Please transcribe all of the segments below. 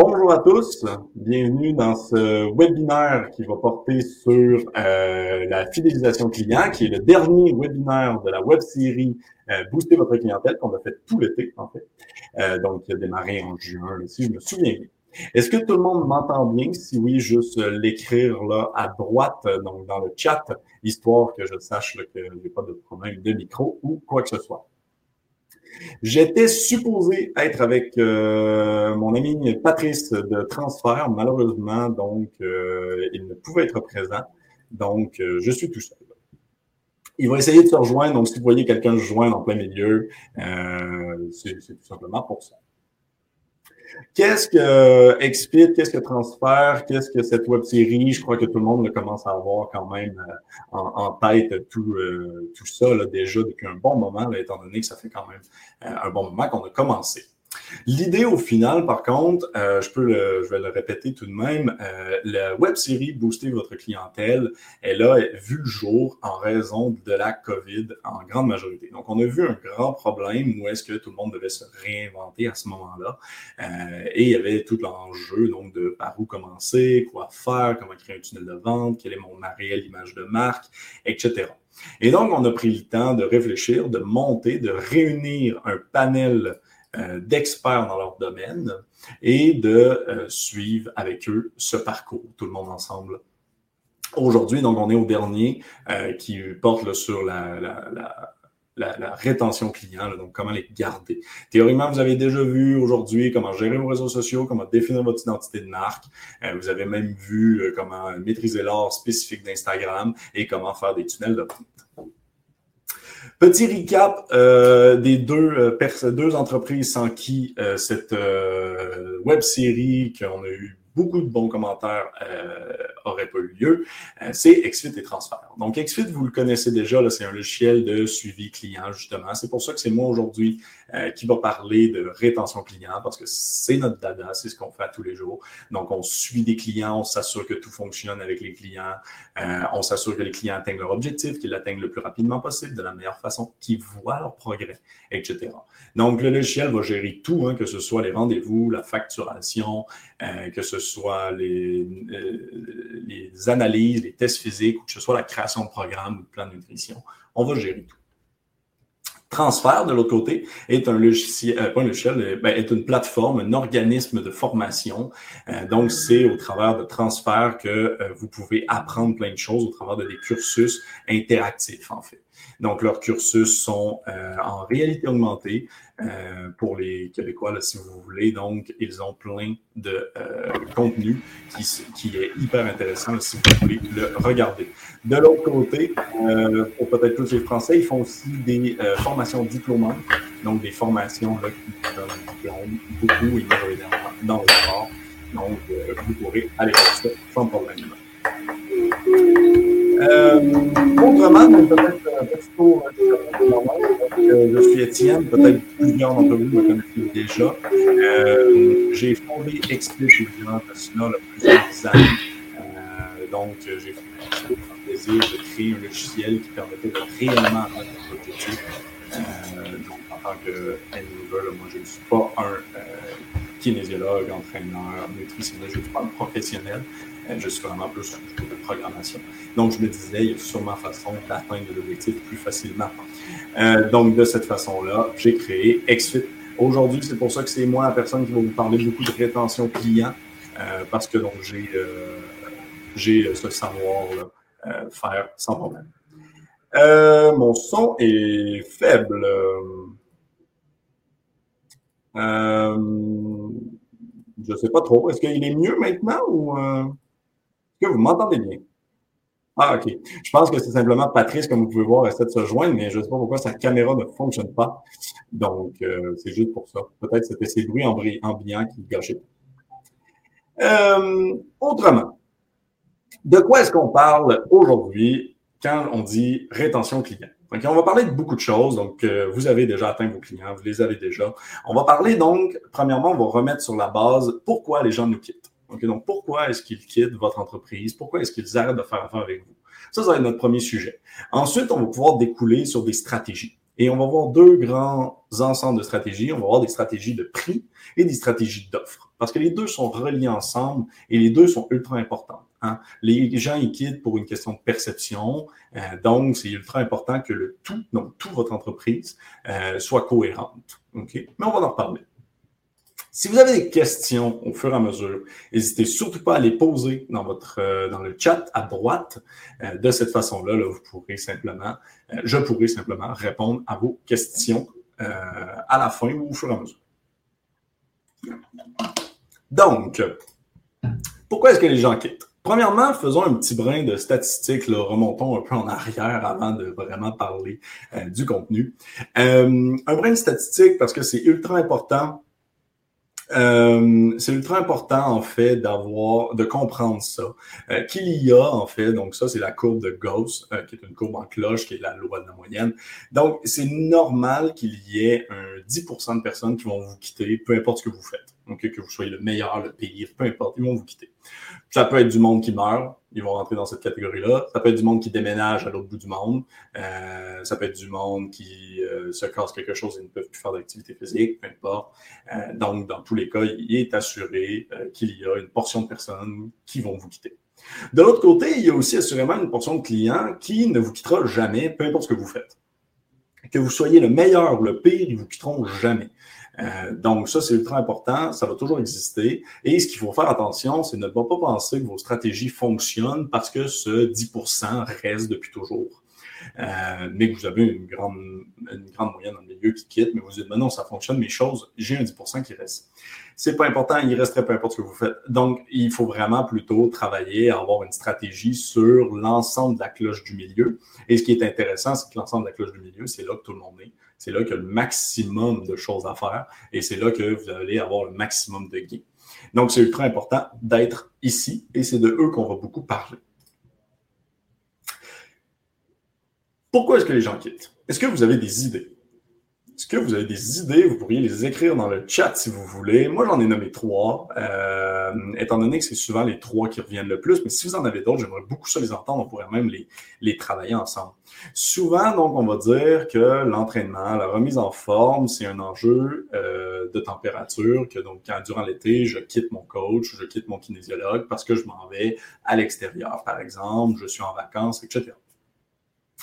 Bonjour à tous, bienvenue dans ce webinaire qui va porter sur euh, la fidélisation client, qui est le dernier webinaire de la web série euh, Booster votre clientèle qu'on a fait tout l'été en fait. Euh, donc, il a démarré en juin, si je me souviens bien. Est-ce que tout le monde m'entend bien? Si oui, juste l'écrire là à droite, donc dans le chat, histoire que je sache là, que j'ai pas de problème de micro ou quoi que ce soit. J'étais supposé être avec euh, mon ami Patrice de Transfert. Malheureusement, donc, euh, il ne pouvait être présent. Donc, euh, je suis tout seul. Il va essayer de se rejoindre. Donc, si vous voyez quelqu'un se joindre en plein milieu, c'est tout simplement pour ça. Qu'est-ce que explique, qu'est-ce que transfert, qu'est-ce que cette web série? Je crois que tout le monde commence à avoir quand même euh, en, tête tout, euh, tout ça là, déjà depuis un bon moment, étant donné que ça fait quand même euh, un bon moment qu'on a commencé. L'idée au final, par contre, euh, je peux je vais le répéter tout de même, euh, la web série Booster votre clientèle, elle a vu le jour en raison de la COVID en grande majorité. Donc, on a vu un grand problème où est-ce que tout le monde devait se réinventer à ce moment-là. Euh, et il y avait tout l'enjeu, donc, de par où commencer, quoi faire, comment créer un tunnel de vente, quelle est mon, réelle image de marque, etc. Et donc, on a pris le temps de réfléchir, de monter, de réunir un panel d'experts dans leur domaine et de euh, suivre avec eux ce parcours, tout le monde ensemble. Aujourd'hui, donc, on est au dernier euh, qui porte sur la, la, rétention client, donc comment les garder. Théoriquement, vous avez déjà vu aujourd'hui comment gérer vos réseaux sociaux, comment définir votre identité de marque. vous avez même vu comment maîtriser l'art spécifique d'Instagram et comment faire des tunnels de Petit recap euh, des deux, euh, deux entreprises sans qui euh, cette web série qu'on a eu beaucoup de bons commentaires euh, n'auraient pas eu lieu, euh, c'est XFIT et Transfert. Donc, XFIT, vous le connaissez déjà, c'est un logiciel de suivi client, justement. C'est pour ça que c'est moi aujourd'hui euh, qui va parler de rétention client, parce que c'est notre dada, c'est ce qu'on fait tous les jours. Donc, on suit des clients, on s'assure que tout fonctionne avec les clients, euh, on s'assure que les clients atteignent leur objectif, qu'ils l'atteignent le plus rapidement possible, de la meilleure façon, qu'ils voient leur progrès, etc. Donc, le logiciel va gérer tout, hein, que ce soit les rendez-vous, la facturation, euh, que ce soit les, euh, les, analyses, les tests physiques, ou que ce soit la création de programmes ou de plans de nutrition. On va gérer tout. Transfert, de l'autre côté, est un logiciel, euh, pas un logiciel, ben, est une plateforme, un organisme de formation. donc, c'est au travers de Transfert que vous pouvez apprendre plein de choses au travers de des cursus interactifs, en fait. Donc, leurs cursus sont en réalité augmentée. Euh, pour les Québécois, là, si vous voulez. Donc, ils ont plein de euh, contenu qui, qui, est hyper intéressant si vous voulez le regarder. De l'autre côté, euh, pour peut-être tous les Français, ils font aussi des euh, formations diplômantes, donc des formations là, qui donnent beaucoup et dans le sport. Donc, euh, vous pourrez aller voir ça sans problème. Euh, autrement, peut-être un petit tour euh, je suis Étienne, peut-être plusieurs d'entre vous me connaissent déjà. Euh, j'ai fondé Explit durant cela plusieurs années. Euh, donc, j'ai fait un plaisir de créer un logiciel qui permettait de réellement atteindre un objectif. donc, en tant end moi, je ne suis pas un kinésiologue, entraîneur, nutritionniste, je ne suis pas un professionnel. Je suis vraiment plus de programmation. Donc, je me disais, il y a sûrement façon d'atteindre l'objectif plus facilement. Euh, donc, de cette façon-là, j'ai créé XFIT. Aujourd'hui, c'est pour ça que c'est moi la personne qui va vous parler beaucoup de rétention client, euh, parce que donc j'ai euh, j'ai ce savoir-là faire sans problème. mon son est faible. je ne sais pas trop. Est-ce qu'il est mieux maintenant ou que vous m'entendez bien? Ah, OK. Je pense que c'est simplement Patrice, comme vous pouvez voir, essaie de se joindre, mais je ne sais pas pourquoi sa caméra ne fonctionne pas. Donc, euh, c'est juste pour ça. Peut-être que c'était ces bruits ambiants qui gâchaient. Euh, autrement, de quoi est-ce qu'on parle aujourd'hui quand on dit rétention client? Donc, on va parler de beaucoup de choses. Donc, euh, vous avez déjà atteint vos clients, vous les avez déjà. On va parler donc, premièrement, on va remettre sur la base pourquoi les gens nous quittent. Donc, pourquoi est-ce qu'ils quittent votre entreprise? Pourquoi est-ce qu'ils arrêtent de faire affaire avec vous? Ça, ça va être notre premier sujet. Ensuite, on va pouvoir découler sur des stratégies. Et on va voir deux grands ensembles de stratégies. On va voir des stratégies de prix et des stratégies d'offres. Parce que les deux sont reliés ensemble et les deux sont ultra importants. Hein. Les gens ils quittent pour une question de perception. Euh, donc, c'est ultra important que le tout, donc toute votre entreprise, euh, soit cohérente. OK? Mais on va en reparler. Si vous avez des questions au fur et à mesure, n'hésitez surtout pas à les poser dans votre euh, dans le chat à droite. Euh, de cette façon-là, là, vous pourrez simplement, euh, je pourrai simplement répondre à vos questions à la fin ou au fur et à mesure. Donc, pourquoi est-ce que les gens quittent? Premièrement, faisons un petit brin de statistiques, remontons un peu en arrière avant de vraiment parler du contenu. un brin de statistiques parce que c'est ultra important euh, c'est ultra important, en fait, d'avoir, de comprendre ça. Euh, qu'il y a, en fait, donc ça, c'est la courbe de Gauss, euh, qui est une courbe en cloche, qui est la loi de la moyenne. Donc, c'est normal qu'il y ait un 10% de personnes qui vont vous quitter, peu importe ce que vous faites. Que vous soyez le meilleur, le pire, peu importe, ils vont vous quitter. Ça peut être du monde qui meurt, ils vont rentrer dans cette catégorie-là. Ça peut être du monde qui déménage à l'autre bout du monde. Euh, ça peut être du monde qui euh, se casse quelque chose et ne peuvent plus faire d'activité physique, peu importe. Euh, donc, dans tous les cas, il est assuré qu'il y a une portion de personnes qui vont vous quitter. De l'autre côté, il y a aussi assurément une portion de clients qui ne vous quittera jamais, peu importe ce que vous faites. Que vous soyez le meilleur ou le pire, ils vous quitteront jamais. Euh, donc, ça, c'est ultra important. Ça va toujours exister. Et ce qu'il faut faire attention, c'est ne pas penser que vos stratégies fonctionnent parce que ce 10% reste depuis toujours. Euh, mais que vous avez une grande, une grande moyenne dans le milieu qui quitte, mais vous dites, non, ça fonctionne, mes choses, j'ai un 10% qui reste. C'est pas important, il resterait peu importe ce que vous faites. Donc, il faut vraiment plutôt travailler à avoir une stratégie sur l'ensemble de la cloche du milieu. Et ce qui est intéressant, c'est que l'ensemble de la cloche du milieu, c'est là que tout le monde est. C'est là qu'il y a le maximum de choses à faire et c'est là que vous allez avoir le maximum de gains. Donc, c'est ultra important d'être ici et c'est de eux qu'on va beaucoup parler. Pourquoi est-ce que les gens quittent? Est-ce que vous avez des idées? Est-ce que vous avez des idées? Vous pourriez les écrire dans le chat si vous voulez. Moi, j'en ai nommé trois, euh, étant donné que c'est souvent les trois qui reviennent le plus. Mais si vous en avez d'autres, j'aimerais beaucoup ça les entendre. On pourrait même les, les travailler ensemble. Souvent, donc, on va dire que l'entraînement, la remise en forme, c'est un enjeu euh, de température, que donc, quand, durant l'été, je quitte mon coach, je quitte mon kinésiologue parce que je m'en vais à l'extérieur, par exemple, je suis en vacances, etc.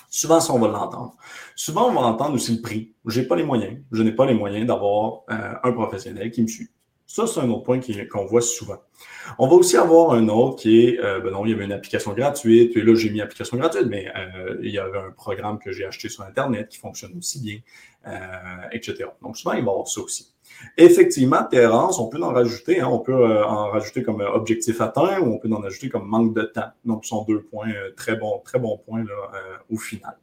Souvent, ça, on va l'entendre. Souvent, on va entendre aussi le prix. Je n'ai pas les moyens. Je n'ai pas les moyens d'avoir euh, un professionnel qui me suit. Ça, c'est un autre point qu'on voit souvent. On va aussi avoir un autre qui est, euh, ben non, il y avait une application gratuite, et là, j'ai mis application gratuite, mais euh, il y avait un programme que j'ai acheté sur Internet qui fonctionne aussi bien, etc. Donc, souvent, il va y avoir ça aussi. Effectivement, Terrence, on peut en rajouter. Hein, on peut euh, en rajouter comme euh, objectif atteint ou on peut en ajouter comme manque de temps. Donc, ce sont deux points euh, très bons, très bons points au final.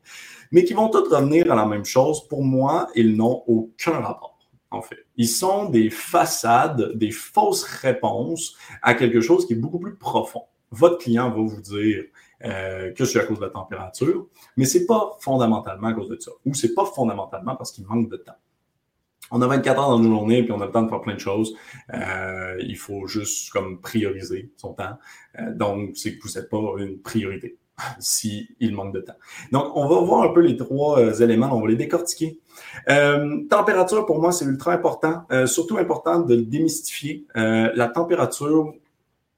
Mais qui vont tous revenir à la même chose. Pour moi, ils n'ont aucun rapport, en fait. Ils sont des façades, des fausses réponses à quelque chose qui est beaucoup plus profond. Votre client va vous dire que c'est à cause de la température, mais c'est pas fondamentalement à cause de ça. Ou c'est pas fondamentalement parce qu'il manque de temps on a 24 heures dans une journée, puis on a le temps de faire plein de choses. Euh, il faut juste comme prioriser son temps. Euh, donc, c'est que vous n'êtes pas une priorité s'il manque de temps. Donc, on va voir un peu les trois euh, éléments, on va les décortiquer. température, pour moi, c'est ultra important, surtout important de le démystifier. la température,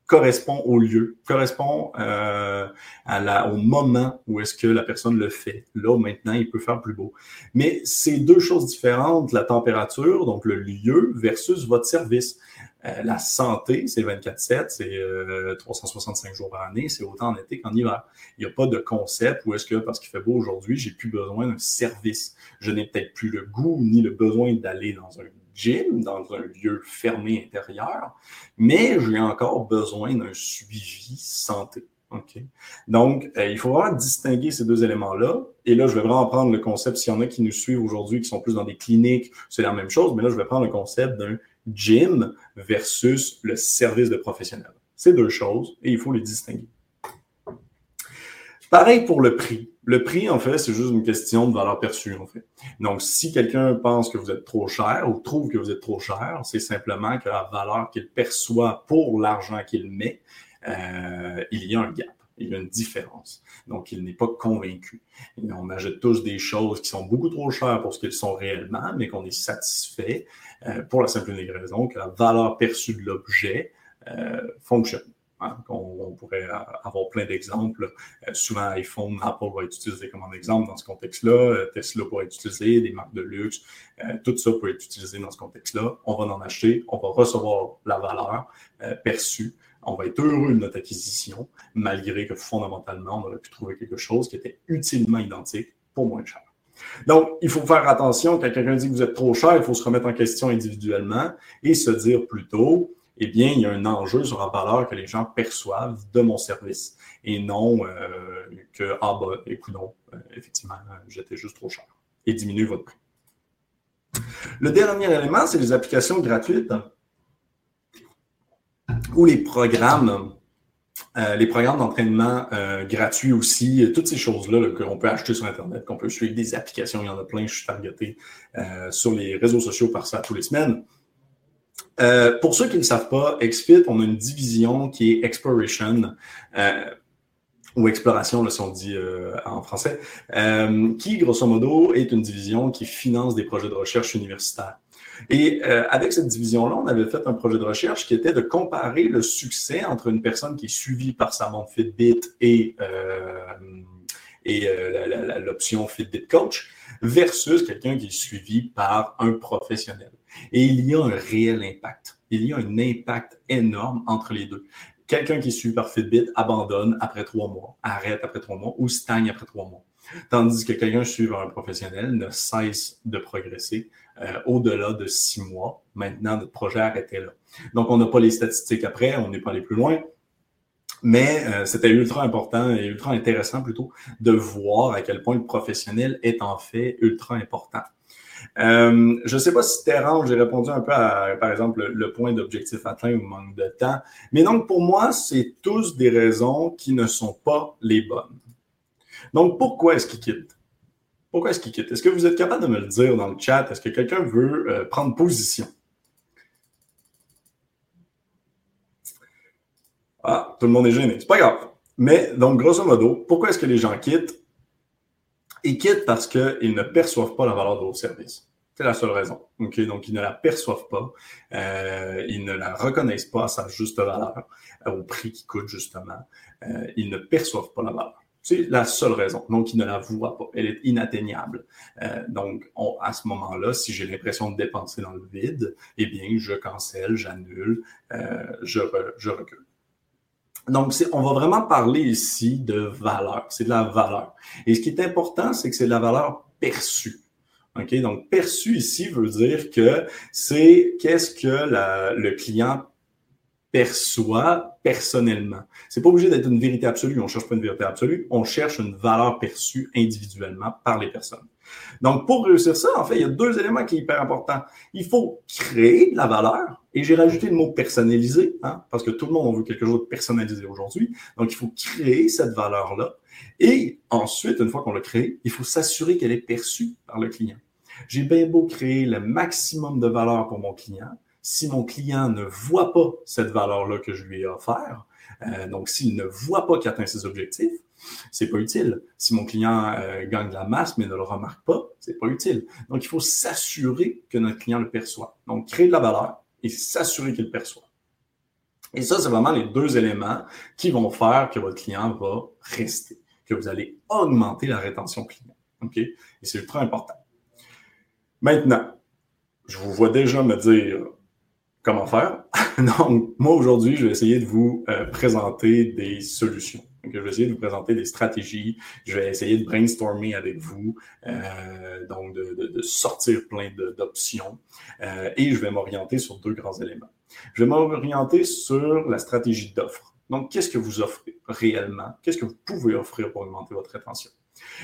correspond au lieu, correspond euh, à la, au moment où est-ce que la personne le fait. Là, maintenant, il peut faire plus beau. Mais c'est deux choses différentes, la température, donc le lieu, versus votre service. Euh, la santé, c'est 24-7, c'est 365 euh, jours par année, c'est autant en été qu'en hiver. Il n'y a pas de concept où est-ce que, parce qu'il fait beau aujourd'hui, j'ai plus besoin d'un service. Je n'ai peut-être plus le goût ni le besoin d'aller dans un gym, dans un lieu fermé intérieur, mais j'ai encore besoin d'un suivi santé. OK? Donc, euh, il faut vraiment distinguer ces deux éléments-là. Et là, je vais vraiment prendre le concept, s'il y en a qui nous suivent aujourd'hui, qui sont plus dans des cliniques, c'est la même chose, mais là, je vais prendre le concept d'un gym versus le service de professionnel. C'est deux choses et il faut les distinguer. Pareil pour le prix. Le prix, en fait, c'est juste une question de valeur perçue, en fait. Donc, si quelqu'un pense que vous êtes trop cher ou trouve que vous êtes trop cher, c'est simplement que la valeur qu'il perçoit pour l'argent qu'il met, euh, il y a un gap. Il y a une différence. Donc, il n'est pas convaincu. Et on achète tous des choses qui sont beaucoup trop chères pour ce qu'elles sont réellement, mais qu'on est satisfait euh, pour la simple et unique raison que la valeur perçue de l'objet euh, fonctionne. Hein, on, pourrait avoir plein d'exemples. Euh, souvent, iPhone, Apple va être utilisé comme un exemple dans ce contexte-là. Euh, Tesla pourrait être utilisé, des marques de luxe. Euh, tout ça peut être utilisé dans ce contexte-là. On va en acheter, on va recevoir la valeur perçue. On va être heureux de notre acquisition, malgré que fondamentalement, on aurait pu trouver quelque chose qui était utilement identique pour moins cher. Donc, il faut faire attention quand quelqu'un dit que vous êtes trop cher, il faut se remettre en question individuellement et se dire plutôt, eh bien, il y a un enjeu sur la valeur que les gens perçoivent de mon service et non euh, que, ah bah, écoute, non, euh, effectivement, j'étais juste trop cher et diminuer votre prix. Le dernier élément, c'est les applications gratuites ou les programmes, euh, les programmes d'entraînement gratuits aussi, toutes ces choses-là qu'on peut acheter sur Internet, qu'on peut suivre des applications, il y en a plein, je suis targeté sur les réseaux sociaux par ça tous les semaines. Euh, pour ceux qui ne savent pas, XFIT, on a une division qui est Exploration, euh, ou Exploration, si on dit euh, en français, qui, grosso modo, est une division qui finance des projets de recherche universitaires. Et avec cette division-là, on avait fait un projet de recherche qui était de comparer le succès entre une personne qui est suivie par sa montre Fitbit et l'option Fitbit Coach versus quelqu'un qui est suivi par un professionnel. Et il y a un réel impact. Il y a un impact énorme entre les deux. Quelqu'un qui est suivi par Fitbit abandonne après trois mois, arrête après trois mois ou stagne après trois mois. Tandis que quelqu'un suivi par un professionnel ne cesse de progresser euh, au-delà de six mois. Maintenant, notre projet arrêté là. Donc, on n'a pas les statistiques après, on n'est pas allé plus loin. Mais euh, c'était ultra important et ultra intéressant plutôt de voir à quel point le professionnel est en fait ultra important. Euh, je ne sais pas si Terran, j'ai répondu un peu à, par exemple, le, point d'objectif atteint ou manque de temps. Mais donc, pour moi, c'est tous des raisons qui ne sont pas les bonnes. Donc, pourquoi est-ce qu'il quitte? Pourquoi est-ce qu'il quitte? Est-ce que vous êtes capable de me le dire dans le chat? Est-ce que quelqu'un veut euh, prendre position? Ah, tout le monde est gêné. C'est pas grave. Mais donc, grosso modo, pourquoi est-ce que les gens quittent? Ils quittent parce qu'ils ne perçoivent pas la valeur de vos services. C'est la seule raison. Donc, ils ne la perçoivent pas. Euh, ils ne la reconnaissent pas à sa juste valeur, euh, au prix qui coûte, justement. Euh, ils ne perçoivent pas la valeur. C'est la seule raison. Donc, ils ne la voient pas. Elle est inatteignable. donc, à ce moment-là, si j'ai l'impression de dépenser dans le vide, eh bien, je cancelle, j'annule, je, je recule. Donc, on va vraiment parler ici de valeur. C'est de la valeur. Et ce qui est important, c'est que c'est de la valeur perçue. OK? Donc, perçu ici veut dire que c'est qu'est-ce que le client perçoit personnellement. C'est pas obligé d'être une vérité absolue. On cherche pas une vérité absolue. On cherche une valeur perçue individuellement par les personnes. Donc, pour réussir ça, en fait, il y a deux éléments qui sont hyper importants. Il faut créer de la valeur, et j'ai rajouté le mot personnalisé, hein, parce que tout le monde veut quelque chose de personnalisé aujourd'hui. Donc, il faut créer cette valeur-là. Et ensuite, une fois qu'on l'a créée, il faut s'assurer qu'elle est perçue par le client. J'ai bien beau créer le maximum de valeur pour mon client. Si mon client ne voit pas cette valeur-là que je lui ai offert, euh, donc s'il ne voit pas qu'il atteint ses objectifs, c'est pas utile. Si mon client euh, gagne de la masse mais ne le remarque pas, c'est pas utile. Donc, il faut s'assurer que notre client le perçoit. Donc, créer de la valeur et s'assurer qu'il perçoit. Et ça, c'est vraiment les deux éléments qui vont faire que votre client va rester, que vous allez augmenter la rétention client. OK? Et c'est ultra important. Maintenant, je vous vois déjà me dire comment faire. Donc, moi, aujourd'hui, je vais essayer de vous euh, présenter des solutions je vais essayer de vous présenter des stratégies. Je vais essayer de brainstormer avec vous, euh, donc de, sortir plein d'options. Euh, et je vais m'orienter sur deux grands éléments. Je vais m'orienter sur la stratégie d'offre. Donc, qu'est-ce que vous offrez réellement? Qu'est-ce que vous pouvez offrir pour augmenter votre rétention?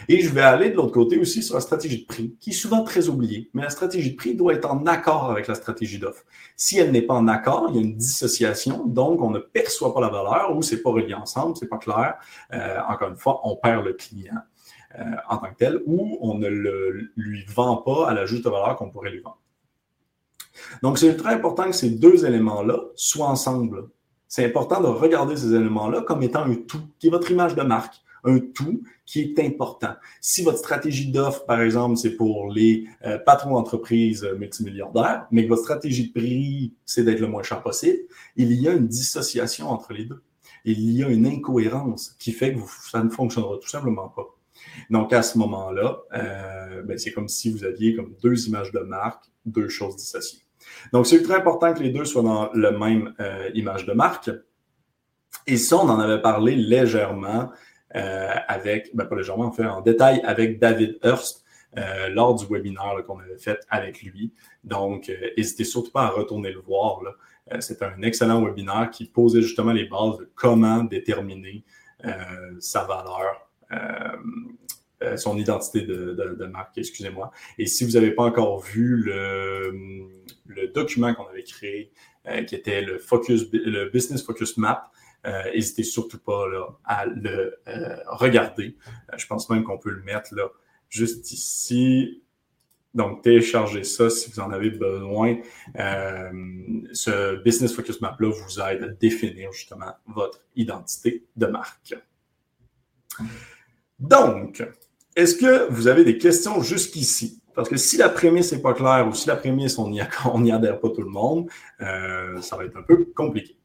Et je vais aller de l'autre côté aussi sur la stratégie de prix, qui est souvent très oubliée. Mais la stratégie de prix doit être en accord avec la stratégie d'offre. Si elle n'est pas en accord, il y a une dissociation, donc on ne perçoit pas la valeur ou c'est pas relié ensemble, c'est pas clair. Euh, encore une fois, on perd le client euh, en tant que tel ou on ne le, lui vend pas à la juste valeur qu'on pourrait lui vendre. Donc, c'est très important que ces deux éléments-là soient ensemble. C'est important de regarder ces éléments-là comme étant un tout, qui est votre image de marque un tout qui est important. Si votre stratégie d'offre, par exemple, c'est pour les euh, patrons d'entreprise euh, multimilliardaires, mais que votre stratégie de prix, c'est d'être le moins cher possible, il y a une dissociation entre les deux. Il y a une incohérence qui fait que ça ne fonctionnera tout simplement pas. Donc, à ce moment-là, euh, ben, c'est comme si vous aviez comme deux images de marque, deux choses dissociées. Donc, c'est très important que les deux soient dans la même image de marque. Et ça, on en avait parlé légèrement avec, ben pas légèrement, en fait, en détail avec David Hurst euh, lors du webinaire qu'on avait fait avec lui. Donc, euh, n'hésitez surtout pas à retourner le voir. C'était un excellent webinaire qui posait justement les bases de comment déterminer sa valeur, son identité de, marque, excusez-moi. Et si vous n'avez pas encore vu le, le document qu'on avait créé, qui était le, focus, le Business Focus Map, euh, n'hésitez surtout pas à le euh, regarder. Euh, je pense même qu'on peut le mettre là, juste ici. Donc, téléchargez ça si vous en avez besoin. ce Business Focus Map-là vous aide à définir justement votre identité de marque. Donc, est-ce que vous avez des questions jusqu'ici? Parce que si la prémisse n'est pas claire ou si la prémisse, on n'y adhère pas tout le monde, ça va être un peu compliqué.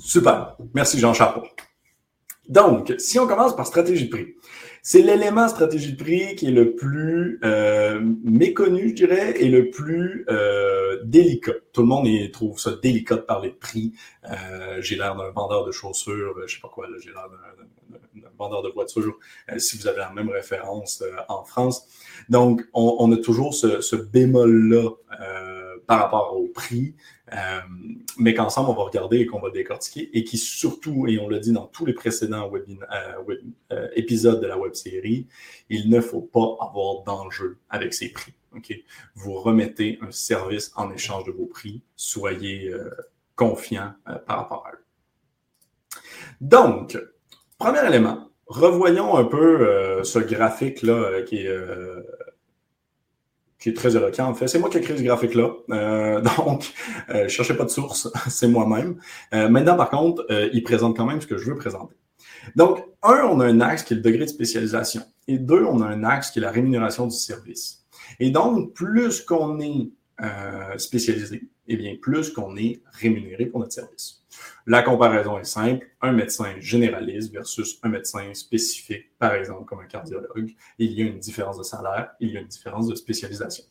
Super. Merci Jean Chapeau. Donc, si on commence par stratégie de prix, c'est l'élément stratégie de prix qui est le plus euh, méconnu, je dirais, et le plus euh, délicat. Tout le monde trouve ça délicat de parler de prix. Euh, j'ai l'air d'un vendeur de chaussures, je sais pas quoi, j'ai l'air d'un vendeur de voitures, si vous avez la même référence en France. Donc, on, a toujours ce bémol-là par rapport au prix. Euh, mais qu'ensemble, on va regarder et qu'on va décortiquer, et qui surtout, et on l'a dit dans tous les précédents euh, euh, épisodes de la web série, il ne faut pas avoir d'enjeu avec ces prix. Vous remettez un service en échange de vos prix, soyez confiants par rapport à eux. Donc, premier élément, revoyons un peu ce graphique-là qui est qui est très éloquent. En fait, c'est moi qui ai créé ce graphique-là. Euh, donc, euh, je cherchais pas de source, c'est moi-même. Euh, maintenant, par contre, euh, il présente quand même ce que je veux présenter. Donc, un, on a un axe qui est le degré de spécialisation. Et deux, on a un axe qui est la rémunération du service. Et donc, plus qu'on est spécialisé, eh bien, plus qu'on est rémunéré pour notre service. La comparaison est simple. Un médecin généraliste versus un médecin spécifique, par exemple comme un cardiologue, il y a une différence de salaire, il y a une différence de spécialisation.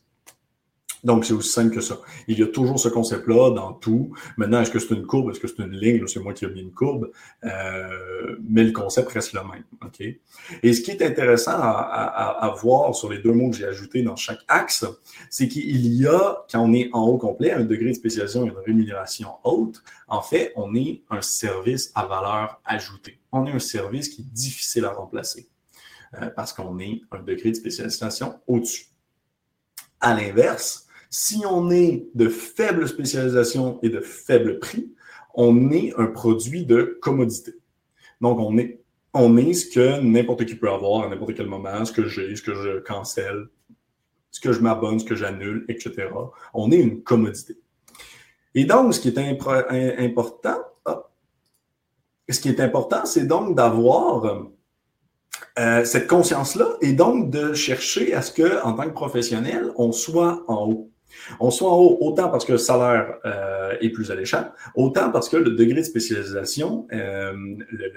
Donc, c'est aussi simple que ça. Il y a toujours ce concept-là dans tout. Maintenant, est-ce que c'est une courbe? Est-ce que c'est une ligne? C'est moi qui ai mis une courbe. Euh, mais le concept reste le même. Et ce qui est intéressant à, voir sur les deux mots que j'ai ajoutés dans chaque axe, c'est qu'il y a, quand on est en haut complet, un degré de spécialisation et une rémunération haute. En fait, on est un service à valeur ajoutée. On est un service qui est difficile à remplacer euh, parce qu'on est un degré de spécialisation au-dessus. À l'inverse, si on est de faible spécialisation et de faible prix, on est un produit de commodité. Donc, on est, on est ce que n'importe qui peut avoir à n'importe quel moment, ce que j'ai, ce que je cancelle, ce que je m'abonne, ce que j'annule, etc. On est une commodité. Et donc, ce qui est important, ce qui est important, c'est donc d'avoir euh, cette conscience-là et donc de chercher à ce que, en tant que professionnel, on soit en haut. On soit en haut autant parce que le salaire euh, est plus alléchant, autant parce que le degré de spécialisation, euh, le,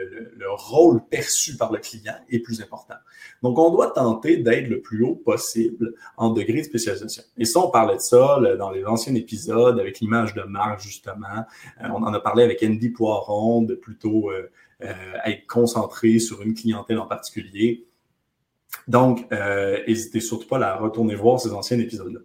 rôle perçu par le client est plus important. Donc, on doit tenter d'être le plus haut possible en degré de spécialisation. Et ça, on parlait de ça dans les anciens épisodes avec l'image de marque, justement. Euh, on en a parlé avec Andy Poiron de plutôt être concentré sur une clientèle en particulier. Donc, n'hésitez surtout pas à retourner voir ces anciens épisodes-là.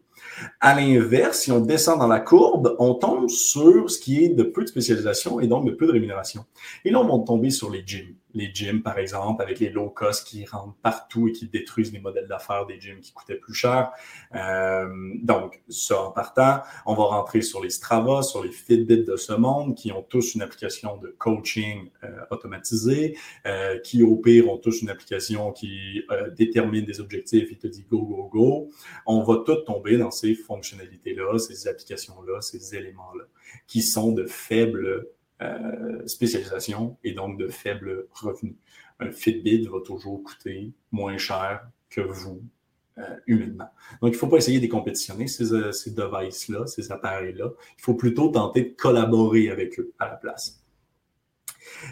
À l'inverse, si on descend dans la courbe, on tombe sur ce qui est de peu de spécialisation et donc de peu de rémunération. Et là, on va tomber sur les gyms. Les gyms, par exemple, avec les low cost qui rentrent partout et qui détruisent les modèles d'affaires des gyms qui coûtaient plus cher. Euh, donc, ça en partant, on va rentrer sur les Strava, sur les Fitbit de ce monde qui ont tous une application de coaching euh, automatisée, euh, qui au pire ont tous une application qui euh, détermine des objectifs et te dit go, go, go. On va tout tomber dans ces fonctionnalités-là, ces applications-là, ces éléments-là, qui sont de faibles euh, spécialisations et donc de faibles revenus. Un Fitbit va toujours coûter moins cher que vous euh, humainement. Donc, il ne faut pas essayer de compétitionner ces, euh, ces devices-là, ces appareils-là. Il faut plutôt tenter de collaborer avec eux à la place.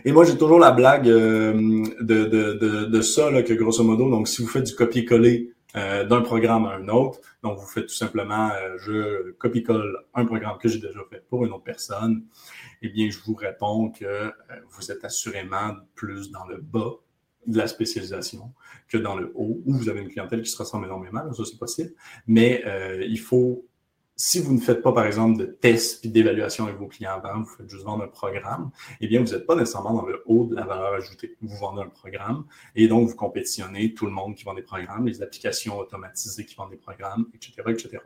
Et moi, j'ai toujours la blague euh, de, de, de, de, ça, là, que grosso modo, donc si vous faites du copier-coller euh, d'un programme à un autre. Donc, vous faites tout simplement, euh, je copie-colle un programme que j'ai déjà fait pour une autre personne. Eh bien, je vous réponds que euh, vous êtes assurément plus dans le bas de la spécialisation que dans le haut, où vous avez une clientèle qui se ressemble énormément, ça c'est possible, mais il faut si vous ne faites pas, par exemple, de tests et d'évaluation avec vos clients avant, vous faites juste vendre un programme, eh bien, vous n'êtes pas nécessairement dans le haut de la valeur ajoutée. Vous vendez un programme et donc vous compétitionnez tout le monde qui vend des programmes, les applications automatisées qui vendent des programmes, etc., etc.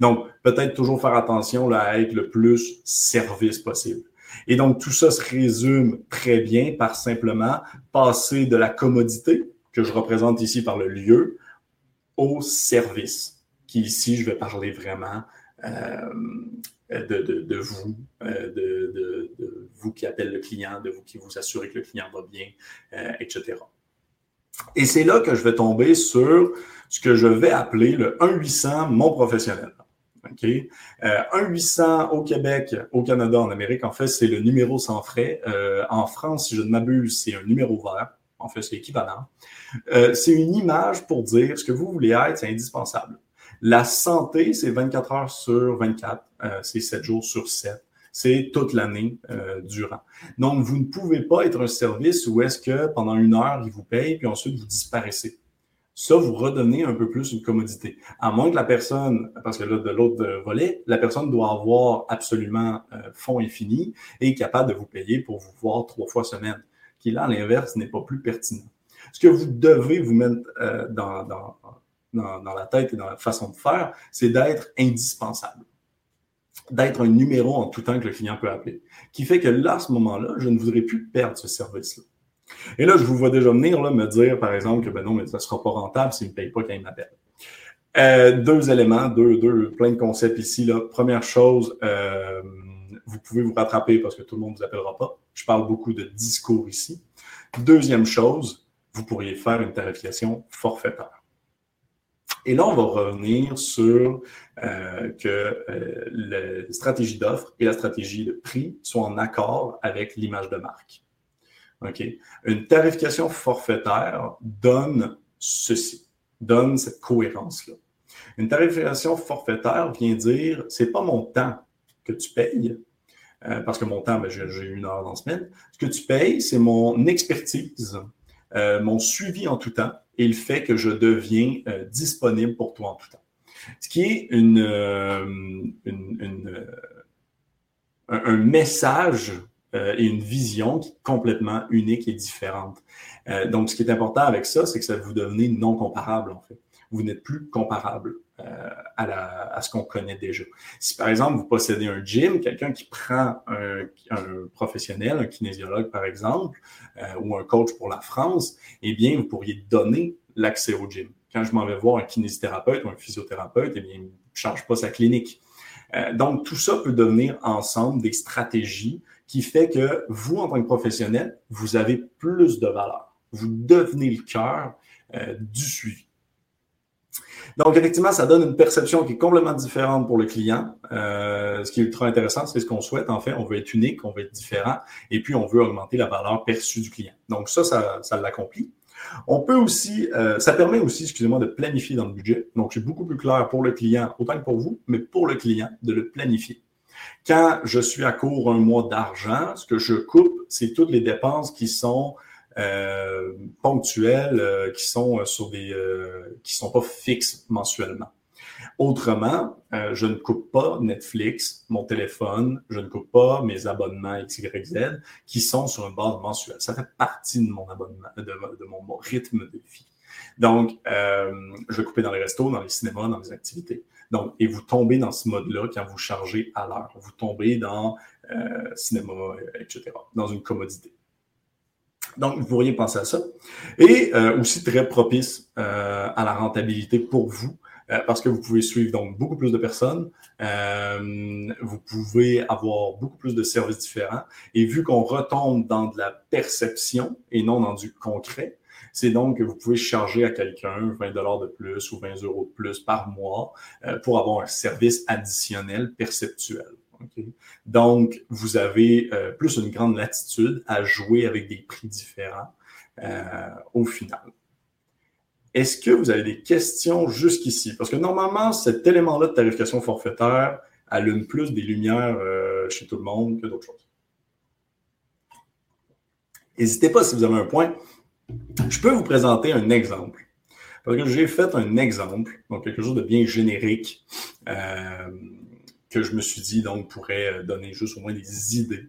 Donc, peut-être toujours faire attention à être le plus service possible. Et donc, tout ça se résume très bien par simplement passer de la commodité, que je représente ici par le lieu, au service, qui ici, je vais parler vraiment euh, de, vous, euh, de, vous qui appelle le client, de vous qui vous assurez que le client va bien, euh, etc. Et c'est là que je vais tomber sur ce que je vais appeler le 1-800 mon professionnel. OK? Euh, 1-800 au Québec, au Canada, en Amérique, en fait, c'est le numéro sans frais. En France, si je ne m'abuse, c'est un numéro vert. En fait, c'est équivalent. C'est une image pour dire ce que vous voulez être, c'est indispensable. La santé, c'est 24 heures sur 24, euh, c'est 7 jours sur 7. C'est toute l'année euh, durant. Donc, vous ne pouvez pas être un service où est-ce que pendant une heure, ils vous payent, puis ensuite vous disparaissez. Ça, vous redonnez un peu plus une commodité. À moins que la personne, parce que là, de l'autre volet, la personne doit avoir absolument euh, fonds infinis et capable de vous payer pour vous voir trois fois semaine, qui là, à l'inverse, n'est pas plus pertinent. Ce que vous devez vous mettre euh, dans, dans, la tête et dans la façon de faire, c'est d'être indispensable. D'être un numéro en tout temps que le client peut appeler. Qui fait que là, à ce moment-là, je ne voudrais plus perdre ce service-là. Et là, je vous vois déjà venir me dire, par exemple, que ben non, mais ça ne sera pas rentable s'il ne paye pas quand il m'appelle. Euh, deux éléments, deux, deux, plein de concepts ici. Première chose, euh, vous pouvez vous rattraper parce que tout le monde ne vous appellera pas. Je parle beaucoup de discours ici. Deuxième chose, vous pourriez faire une tarification forfaitaire. Et là, on va revenir sur euh, que euh, la stratégie d'offre et la stratégie de prix sont en accord avec l'image de marque. Une tarification forfaitaire donne ceci, donne cette cohérence-là. Une tarification forfaitaire vient dire, c'est pas mon temps que tu payes, euh, parce que mon temps, ben, j'ai une heure dans la semaine. Ce que tu payes, c'est mon expertise, mon suivi en tout temps, et le fait que je deviens euh, disponible pour toi en tout temps. Ce qui est une, euh, euh, un, message et une vision qui est complètement unique et différente. donc, ce qui est important avec ça, c'est que ça vous devenez non comparable, en fait. Vous n'êtes plus comparable. Euh, à, la, à, ce qu'on connaît déjà. Si par exemple vous possédez un gym, quelqu'un qui prend un, un, professionnel, un kinésiologue par exemple, euh, ou un coach pour la France, eh bien vous pourriez donner l'accès au gym. Quand je m'en vais voir un kinésithérapeute ou un physiothérapeute, eh bien il ne charge pas sa clinique. Euh, donc tout ça peut devenir ensemble des stratégies qui fait que vous en tant que professionnel, vous avez plus de valeur. Vous devenez le cœur du suivi. Donc, effectivement, ça donne une perception qui est complètement différente pour le client. Euh, ce qui est ultra intéressant, c'est ce qu'on souhaite. En fait, on veut être unique, on veut être différent, et puis on veut augmenter la valeur perçue du client. Donc, ça, ça, ça l'accomplit. On peut aussi, euh, ça permet aussi, excusez-moi, de planifier dans le budget. Donc, c'est beaucoup plus clair pour le client, autant que pour vous, mais pour le client, de le planifier. Quand je suis à court un mois d'argent, ce que je coupe, c'est toutes les dépenses qui sont euh, ponctuelles euh, qui sont euh, sur des qui sont pas fixes mensuellement. Autrement, euh, je ne coupe pas Netflix, mon téléphone, je ne coupe pas mes abonnements XYZ qui sont sur une base mensuelle. Ça fait partie de mon abonnement, de, mon, rythme de vie. Donc, euh, je vais couper dans les restos, dans les cinémas, dans les activités. Donc, et vous tombez dans ce mode-là quand vous chargez à l'heure. Vous tombez dans euh, cinéma, etc., dans une commodité. Donc, vous pourriez penser à ça. Et euh, aussi très propice euh, à la rentabilité pour vous, euh, parce que vous pouvez suivre donc beaucoup plus de personnes, vous pouvez avoir beaucoup plus de services différents. Et vu qu'on retombe dans de la perception et non dans du concret, c'est donc que vous pouvez charger à quelqu'un 20 dollars de plus ou 20 euros de plus par mois pour avoir un service additionnel perceptuel. Donc, vous avez euh, plus une grande latitude à jouer avec des prix différents euh, au final. Est-ce que vous avez des questions jusqu'ici? Parce que normalement, cet élément-là de tarification forfaitaire allume plus des lumières euh, chez tout le monde que d'autres choses. N'hésitez pas si vous avez un point. Je peux vous présenter un exemple. Parce que j'ai fait un exemple, donc quelque chose de bien générique que je me suis dit, donc, pourrait euh, donner juste au moins des idées.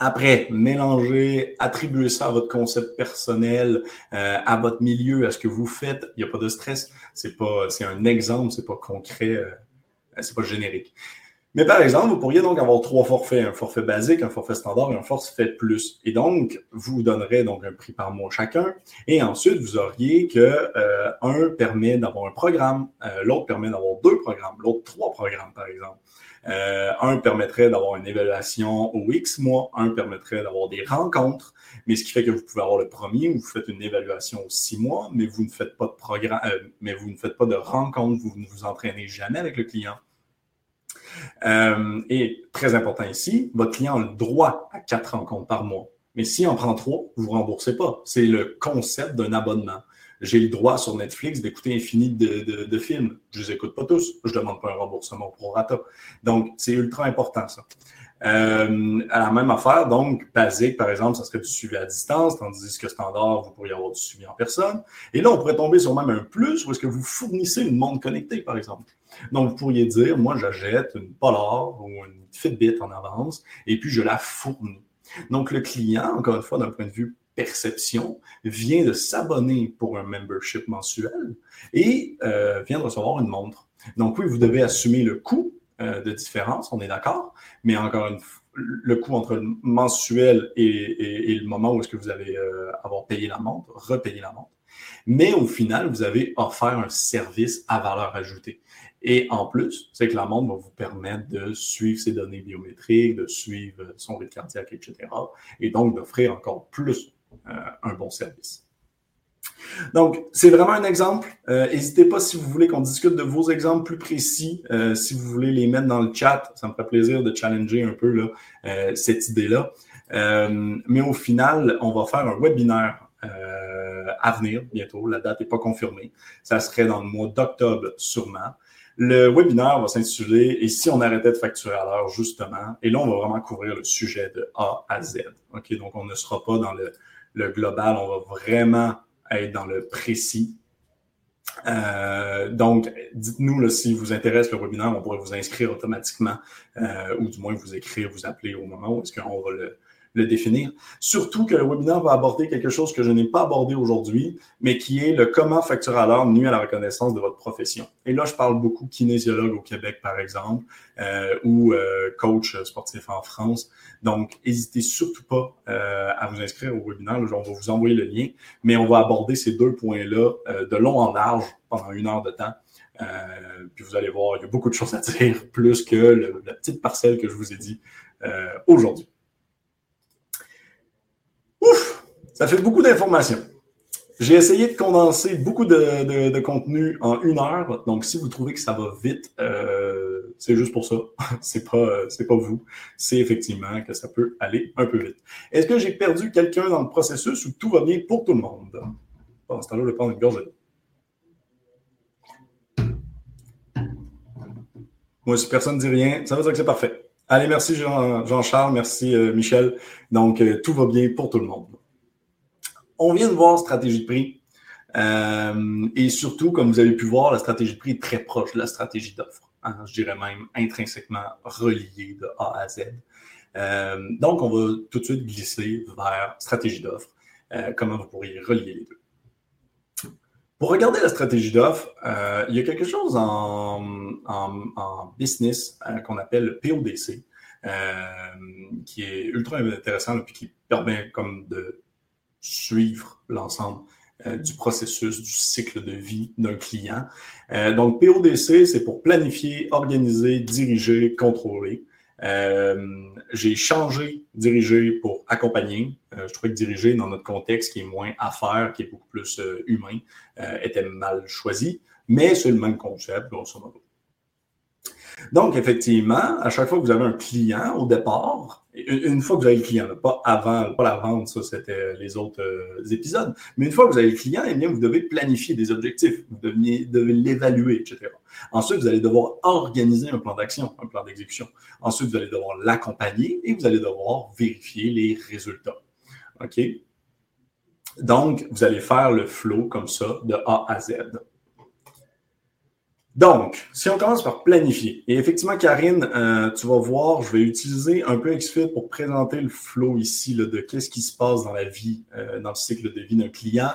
Après, mélanger, attribuer ça à votre concept personnel, euh, à votre milieu, à ce que vous faites. Il n'y a pas de stress. C'est pas, c'est un exemple, c'est pas concret, euh, c'est pas générique. Mais par exemple, vous pourriez donc avoir trois forfaits, un forfait basique, un forfait standard et un forfait plus. Et donc, vous donnerez donc un prix par mois chacun. Et ensuite, vous auriez que euh, un permet d'avoir un programme, euh, l'autre permet d'avoir deux programmes, l'autre trois programmes, par exemple. Euh, un permettrait d'avoir une évaluation au X mois, un permettrait d'avoir des rencontres, mais ce qui fait que vous pouvez avoir le premier, vous faites une évaluation au six mois, mais vous ne faites pas de programme, mais vous ne faites pas de rencontre, vous ne vous entraînez jamais avec le client. Euh, et très important ici, votre client a le droit à quatre rencontres par mois. Mais s'il en prend trois, vous ne remboursez pas. C'est le concept d'un abonnement. J'ai le droit sur Netflix d'écouter infini de, de, films. Je ne les écoute pas tous. Je ne demande pas un remboursement pro rata. Donc, c'est ultra important, ça. Euh, à la même affaire, donc, basique, par exemple, ça serait du suivi à distance, tandis que standard, vous pourriez avoir du suivi en personne. Et là, on pourrait tomber sur même un plus où est-ce que vous fournissez une montre connectée, par exemple. Donc, vous pourriez dire, moi, j'achète une Polar ou une Fitbit en avance et puis je la fournis. Donc, le client, encore une fois, d'un point de vue perception, vient de s'abonner pour un membership mensuel et euh, vient de recevoir une montre. Donc, oui, vous devez assumer le coût euh, de différence, on est d'accord, mais encore une fois, le coût entre le mensuel et, le moment où est-ce que vous allez euh, avoir payé la montre, repayer la montre. Mais au final, vous avez offert un service à valeur ajoutée. Et en plus, c'est que la montre va vous permettre de suivre ses données biométriques, de suivre son rythme cardiaque, etc. Et donc d'offrir encore plus euh, un bon service. Donc, c'est vraiment un exemple. Euh, n'hésitez pas si vous voulez qu'on discute de vos exemples plus précis, euh, si vous voulez les mettre dans le chat, ça me ferait plaisir de challenger un peu là, cette idée-là. mais au final, on va faire un webinaire à venir bientôt. La date n'est pas confirmée. Ça serait dans le mois d'octobre sûrement. Le webinaire va s'intituler Et si on arrêtait de facturer à l'heure, justement. Et là, on va vraiment couvrir le sujet de A à Z. OK? Donc, on ne sera pas dans le, global, on va vraiment être dans le précis. Euh, donc, dites-nous si vous intéresse le webinaire, on pourrait vous inscrire automatiquement euh, ou du moins vous écrire, vous appeler au moment où est-ce qu'on va le, le définir. Surtout que le webinaire va aborder quelque chose que je n'ai pas abordé aujourd'hui, mais qui est le comment facturer à l'heure nuit à la reconnaissance de votre profession. Et là, je parle beaucoup kinésiologue au Québec, par exemple, euh, ou euh, coach sportif en France. Donc, n'hésitez surtout pas euh, à vous inscrire au webinaire. on va vous envoyer le lien, mais on va aborder ces deux points-là de long en large pendant une heure de temps. puis vous allez voir, il y a beaucoup de choses à dire, plus que la petite parcelle que je vous ai dit aujourd'hui. Ouf! Ça fait beaucoup d'informations. J'ai essayé de condenser beaucoup de, contenu en une heure. Donc, si vous trouvez que ça va vite, euh, c'est juste pour ça. c'est pas, pas vous. C'est effectivement que ça peut aller un peu vite. Est-ce que j'ai perdu quelqu'un dans le processus ou tout va bien pour tout le monde? Bon, c'est à l'heure de prendre une gorge Moi, si personne ne dit rien, ça veut dire que c'est parfait. Allez, merci Jean-Charles, merci euh, Michel. Donc, euh, tout va bien pour tout le monde. On vient de voir stratégie de prix. Euh, et surtout, comme vous avez pu voir, la stratégie de prix est très proche de la stratégie d'offre. Hein, je dirais même intrinsèquement reliée de A à Z. Euh, donc, on va tout de suite glisser vers stratégie d'offre. Euh, comment vous pourriez relier les deux. Pour regarder la stratégie d'offre, il y a quelque chose en, business qu'on appelle le PODC, qui est ultra intéressant et qui permet comme de suivre l'ensemble euh, du processus, du cycle de vie d'un client. Euh, donc, PODC, c'est pour planifier, organiser, diriger, contrôler. Euh, j'ai changé diriger pour accompagner. je trouvais que diriger, dans notre contexte, qui est moins affaire, qui est beaucoup plus humain, était mal choisi, mais c'est le même concept, grosso modo. Donc, effectivement, à chaque fois que vous avez un client au départ, une fois que vous avez le client, pas avant, pas la vente, ça c'était les autres euh, épisodes, mais une fois que vous avez le client, eh bien, vous devez planifier des objectifs, vous devez, devez l'évaluer, etc. Ensuite, vous allez devoir organiser un plan d'action, un plan d'exécution. Ensuite, vous allez devoir l'accompagner et vous allez devoir vérifier les résultats. OK? Donc, vous allez faire le flow comme ça de A à Z. Donc, si on commence par planifier, et effectivement, Karine, euh, tu vas voir, je vais utiliser un peu XFIT pour présenter le flow ici là, de qu'est-ce qui se passe dans la vie, euh, dans le cycle de vie d'un client.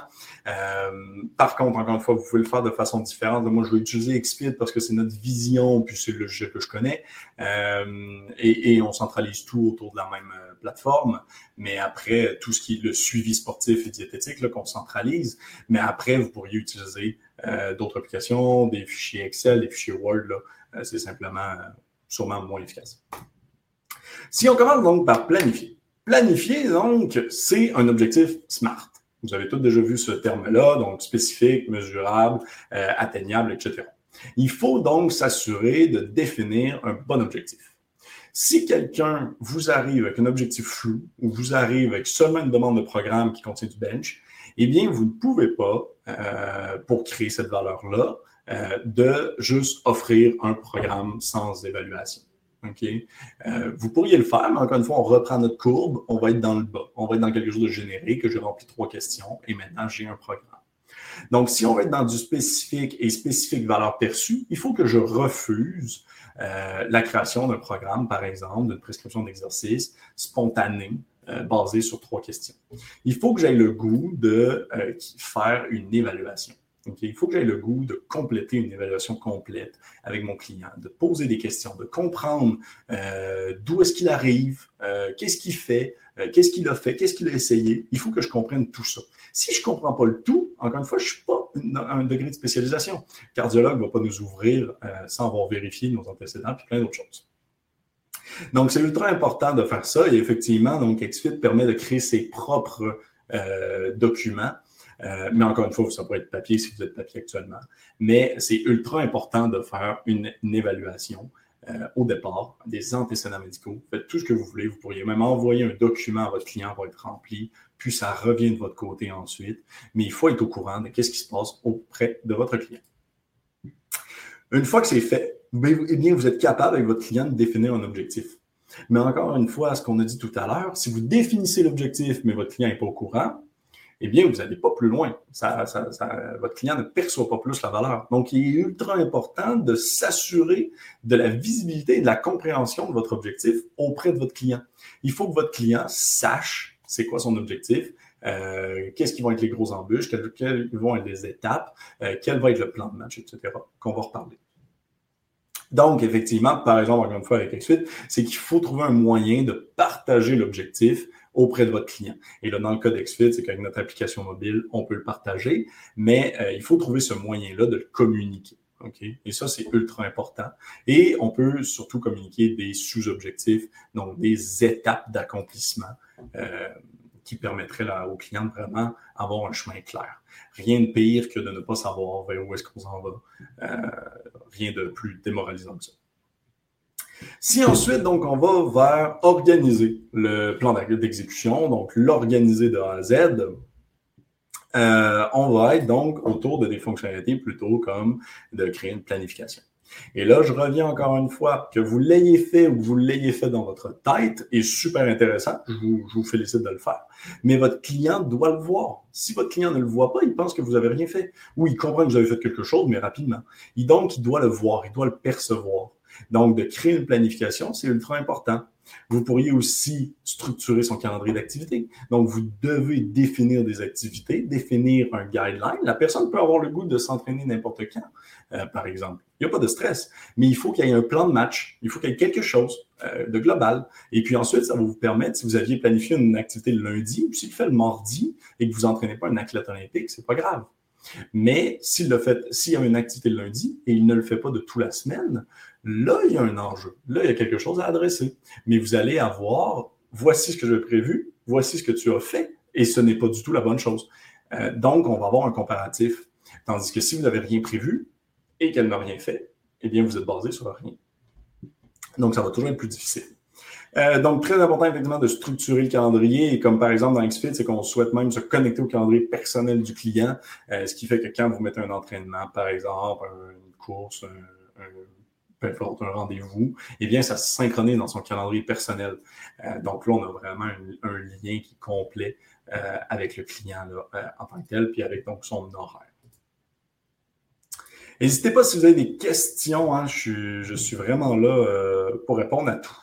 Euh, par contre, encore une fois, vous pouvez le faire de façon différente. Moi, je vais utiliser XFIT parce que c'est notre vision, puis c'est le jeu que je connais, et, et, on centralise tout autour de la même plateforme. Mais après, tout ce qui est le suivi sportif et diététique, qu'on centralise. Mais après, vous pourriez utiliser d'autres applications, des fichiers Excel, des fichiers Word, euh, c'est simplement euh, sûrement moins efficace. Si on commence donc par planifier. Planifier, donc, c'est un objectif SMART. Vous avez tous déjà vu ce terme-là, donc spécifique, mesurable, atteignable, etc. Il faut donc s'assurer de définir un bon objectif. Si quelqu'un vous arrive avec un objectif flou ou vous arrive avec seulement une demande de programme qui contient du bench, eh bien, vous ne pouvez pas, euh, pour créer cette valeur-là, euh, de juste offrir un programme sans évaluation. Euh, vous pourriez le faire, mais encore une fois, on reprend notre courbe, on va être dans le bas. On va être dans quelque chose de générique, que j'ai rempli trois questions et maintenant j'ai un programme. Donc, si on va être dans du spécifique et spécifique valeur perçue, il faut que je refuse la création d'un programme, par exemple, d'une prescription d'exercice spontanée euh, basé sur trois questions. Il faut que j'aie le goût de euh, faire une évaluation. Il faut que j'aie le goût de compléter une évaluation complète avec mon client, de poser des questions, de comprendre euh, d'où est-ce qu'il arrive, qu'est-ce qu'il fait, qu'est-ce qu'il a fait, qu'est-ce qu'il a essayé. Il faut que je comprenne tout ça. Si je ne comprends pas le tout, encore une fois, je ne suis pas à un degré de spécialisation. Le cardiologue ne va pas nous ouvrir sans avoir vérifié nos antécédents et plein d'autres choses. Donc, c'est ultra important de faire ça. Et effectivement, donc, XFIT permet de créer ses propres euh, documents. Euh, mais encore une fois, ça peut être papier si vous êtes papier actuellement. Mais c'est ultra important de faire une, évaluation euh, au départ, des antécédents médicaux. Faites tout ce que vous voulez. Vous pourriez même envoyer un document à votre client pour être rempli, puis ça revient de votre côté ensuite. Mais il faut être au courant de ce qui se passe auprès de votre client. Une fois que c'est fait, eh bien, vous êtes capable avec votre client de définir un objectif. Mais encore une fois, ce qu'on a dit tout à l'heure, si vous définissez l'objectif, mais votre client n'est pas au courant, eh bien, vous n'allez pas plus loin. votre client ne perçoit pas plus la valeur. Donc, il est ultra important de s'assurer de la visibilité et de la compréhension de votre objectif auprès de votre client. Il faut que votre client sache c'est quoi son objectif, euh, qu'est-ce qui vont être les gros embûches, quelles, vont être les étapes, euh, quel va être le plan de match, etc., qu'on va reparler. Donc, effectivement, par exemple, encore une fois avec XFIT, c'est qu'il faut trouver un moyen de partager l'objectif auprès de votre client. Et là, dans le cas d'XFIT, c'est qu'avec notre application mobile, on peut le partager, mais euh, il faut trouver ce moyen-là de le communiquer. OK? Et ça, c'est ultra important. Et on peut surtout communiquer des sous-objectifs, donc des étapes d'accomplissement euh, qui permettraient là, au client de vraiment avoir un chemin clair. Rien de pire que de ne pas savoir vers où est-ce qu'on s'en va. Euh, rien de plus démoralisant que ça. Si ensuite, donc, on va vers organiser le plan d'exécution, donc l'organiser de A à Z, euh, on va être donc autour de des fonctionnalités plutôt comme de créer une planification. Et là, je reviens encore une fois, que vous l'ayez fait ou que vous l'ayez fait dans votre tête est super intéressant. Je vous, félicite de le faire. Mais votre client doit le voir. Si votre client ne le voit pas, il pense que vous n'avez rien fait. Ou il comprend que vous avez fait quelque chose, mais rapidement. Donc, il doit le voir, il doit le percevoir. Donc, de créer une planification, c'est ultra important. Vous pourriez aussi structurer son calendrier d'activité. Donc, vous devez définir des activités, définir un guideline. La personne peut avoir le goût de s'entraîner n'importe quand, euh, par exemple. Il n'y a pas de stress, mais il faut qu'il y ait un plan de match. Il faut qu'il y ait quelque chose euh, de global. Et puis ensuite, ça va vous permettre, si vous aviez planifié une activité le lundi, puis s'il fait le mardi et que vous entraînez pas un athlète olympique, c'est pas grave. Mais s'il le fait, s'il y a une activité le lundi et il ne le fait pas de toute la semaine, là, il y a un enjeu. Là, il y a quelque chose à adresser. Mais vous allez avoir, voici ce que j'avais prévu, voici ce que tu as fait, et ce n'est pas du tout la bonne chose. Euh, donc, on va avoir un comparatif. Tandis que si vous n'avez rien prévu et qu'elle n'a rien fait, eh bien, vous êtes basé sur rien. Donc, ça va toujours être plus difficile. Euh, donc, très important, effectivement, de structurer le calendrier. Comme par exemple dans XFIT, c'est qu'on souhaite même se connecter au calendrier personnel du client, euh, ce qui fait que quand vous mettez un entraînement, par exemple, une course, un, peu importe, un rendez-vous, eh bien, ça se synchronise dans son calendrier personnel. Euh, donc là, on a vraiment un, lien qui est complet avec le client là, en tant que tel, puis avec donc son horaire. N'hésitez pas si vous avez des questions, hein, je, je, suis vraiment là pour répondre à tout.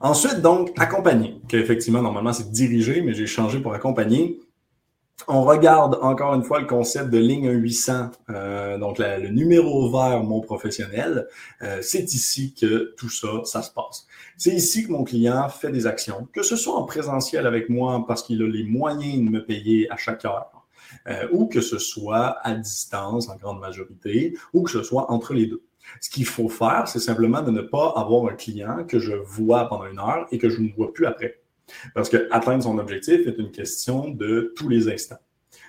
Ensuite, donc, accompagner, qu'effectivement, normalement, c'est diriger, mais j'ai changé pour accompagner. On regarde encore une fois le concept de ligne 800, euh, donc le numéro vert mon professionnel. Euh, c'est ici que tout ça, ça se passe. C'est ici que mon client fait des actions, que ce soit en présentiel avec moi parce qu'il a les moyens de me payer à chaque heure, euh, ou que ce soit à distance en grande majorité, ou que ce soit entre les deux. Ce qu'il faut faire, c'est simplement de ne pas avoir un client que je vois pendant une heure et que je ne vois plus après. Parce que atteindre son objectif est une question de tous les instants.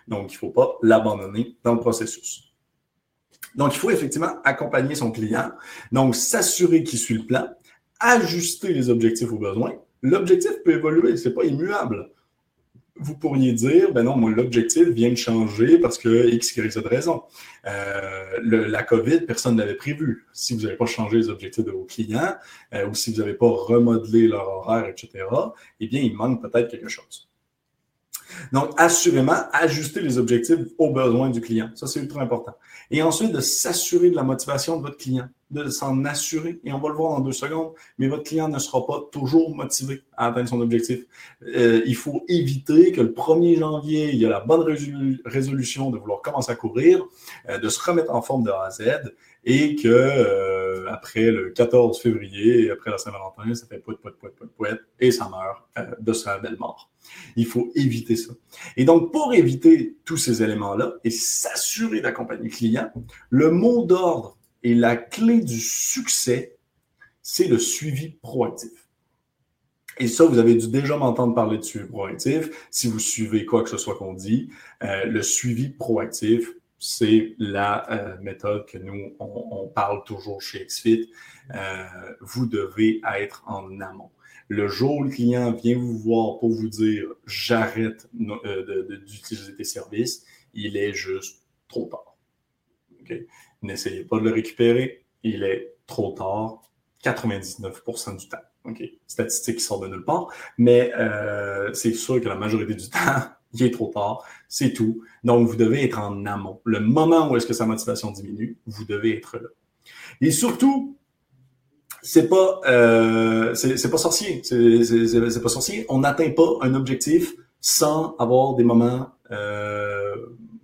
Donc, il ne faut pas l'abandonner dans le processus. Donc, il faut effectivement accompagner son client. Donc, s'assurer qu'il suit le plan, ajuster les objectifs aux besoins. L'objectif peut évoluer, ce n'est pas immuable vous pourriez dire, ben non, l'objectif vient de changer parce que X, Y, Z raison. Euh, la COVID, personne ne l'avait prévu. Si vous n'avez pas changé les objectifs de vos clients euh, ou si vous n'avez pas remodelé leur horaire, etc., eh bien, il manque peut-être quelque chose. Donc, assurément, ajuster les objectifs aux besoins du client. Ça, c'est ultra important. Et ensuite, de s'assurer de la motivation de votre client, de s'en assurer. Et on va le voir dans deux secondes, mais votre client ne sera pas toujours motivé à atteindre son objectif. Euh, il faut éviter que le 1er janvier, il y a la bonne résolution de vouloir commencer à courir, euh, de se remettre en forme de A à Z et que euh, après le 14 février, après la Saint-Valentin, ça fait poète, poète, poète, poète, poète, et ça meurt euh, de sa belle mort. Il faut éviter ça. Et donc, pour éviter tous ces éléments-là et s'assurer d'accompagner le client, le mot d'ordre et la clé du succès, c'est le suivi proactif. Et ça, vous avez dû déjà m'entendre parler de suivi proactif. Si vous suivez quoi que ce soit qu'on dit, euh, le suivi proactif, c'est la euh, méthode que nous, on, parle toujours chez XFIT. Euh, vous devez être en amont. Le jour où le client vient vous voir pour vous dire j'arrête euh, d'utiliser tes services, il est juste trop tard. N'essayez pas de le récupérer, il est trop tard 99% du temps. OK? Statistique qui sort de nulle part, mais c'est sûr que la majorité du temps, il est trop tard, c'est tout. Donc, vous devez être en amont. Le moment où est-ce que sa motivation diminue, vous devez être là. Et surtout, c'est pas, euh, c'est pas sorcier. C'est pas sorcier. On n'atteint pas un objectif sans avoir des moments euh,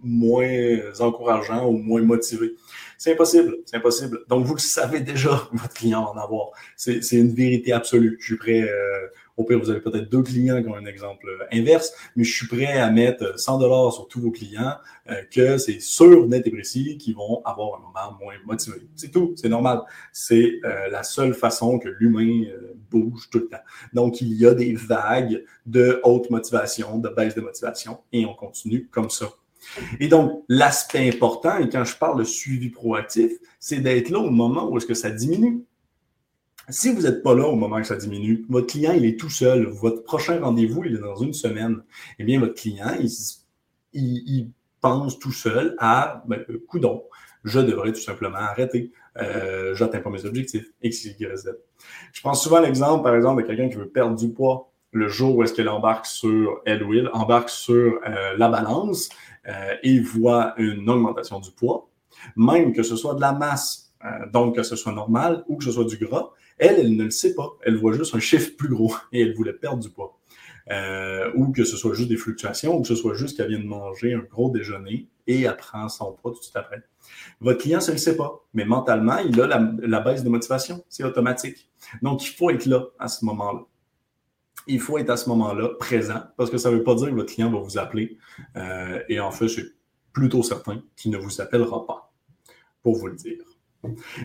moins encourageants ou moins motivés. C'est impossible, c'est impossible. Donc, vous le savez déjà, votre client en avoir. C'est une vérité absolue. Je suis prêt, euh, au pire, vous avez peut-être deux clients qui ont un exemple inverse, mais je suis prêt à mettre 100 dollars sur tous vos clients euh, que c'est sûr, net et précis qu'ils vont avoir un moment moins motivé. C'est tout, c'est normal. C'est euh, la seule façon que l'humain euh, bouge tout le temps. Donc, il y a des vagues de haute motivation, de baisse de motivation, et on continue comme ça. Et donc, l'aspect important, et quand je parle de suivi proactif, c'est d'être là au moment où est-ce que ça diminue. Si vous n'êtes pas là au moment que ça diminue, votre client, il est tout seul. Votre prochain rendez-vous, il est dans une semaine. Eh bien, votre client, il, pense tout seul à, ben, euh, coudon, je devrais tout simplement arrêter. Euh, J'atteins pas mes objectifs, X, Y, Z. Je pense souvent l'exemple, par exemple, de quelqu'un qui veut perdre du poids le jour où est-ce qu'elle embarque sur, elle ou il embarque sur euh, la balance euh, et voit une augmentation du poids, même que ce soit de la masse, euh, donc que ce soit normal ou que ce soit du gras, elle, elle ne le sait pas. Elle voit juste un chiffre plus gros et elle voulait perdre du poids. Euh, ou que ce soit juste des fluctuations, ou que ce soit juste qu'elle vient de manger un gros déjeuner et elle prend son poids tout de suite après. Votre client, ça ne le sait pas, mais mentalement, il a la, baisse de motivation. C'est automatique. Donc, il faut être là à ce moment-là. Il faut être à ce moment-là présent parce que ça ne veut pas dire que votre client va vous appeler. Euh, et en fait, c'est plutôt certain qu'il ne vous appellera pas, pour vous le dire.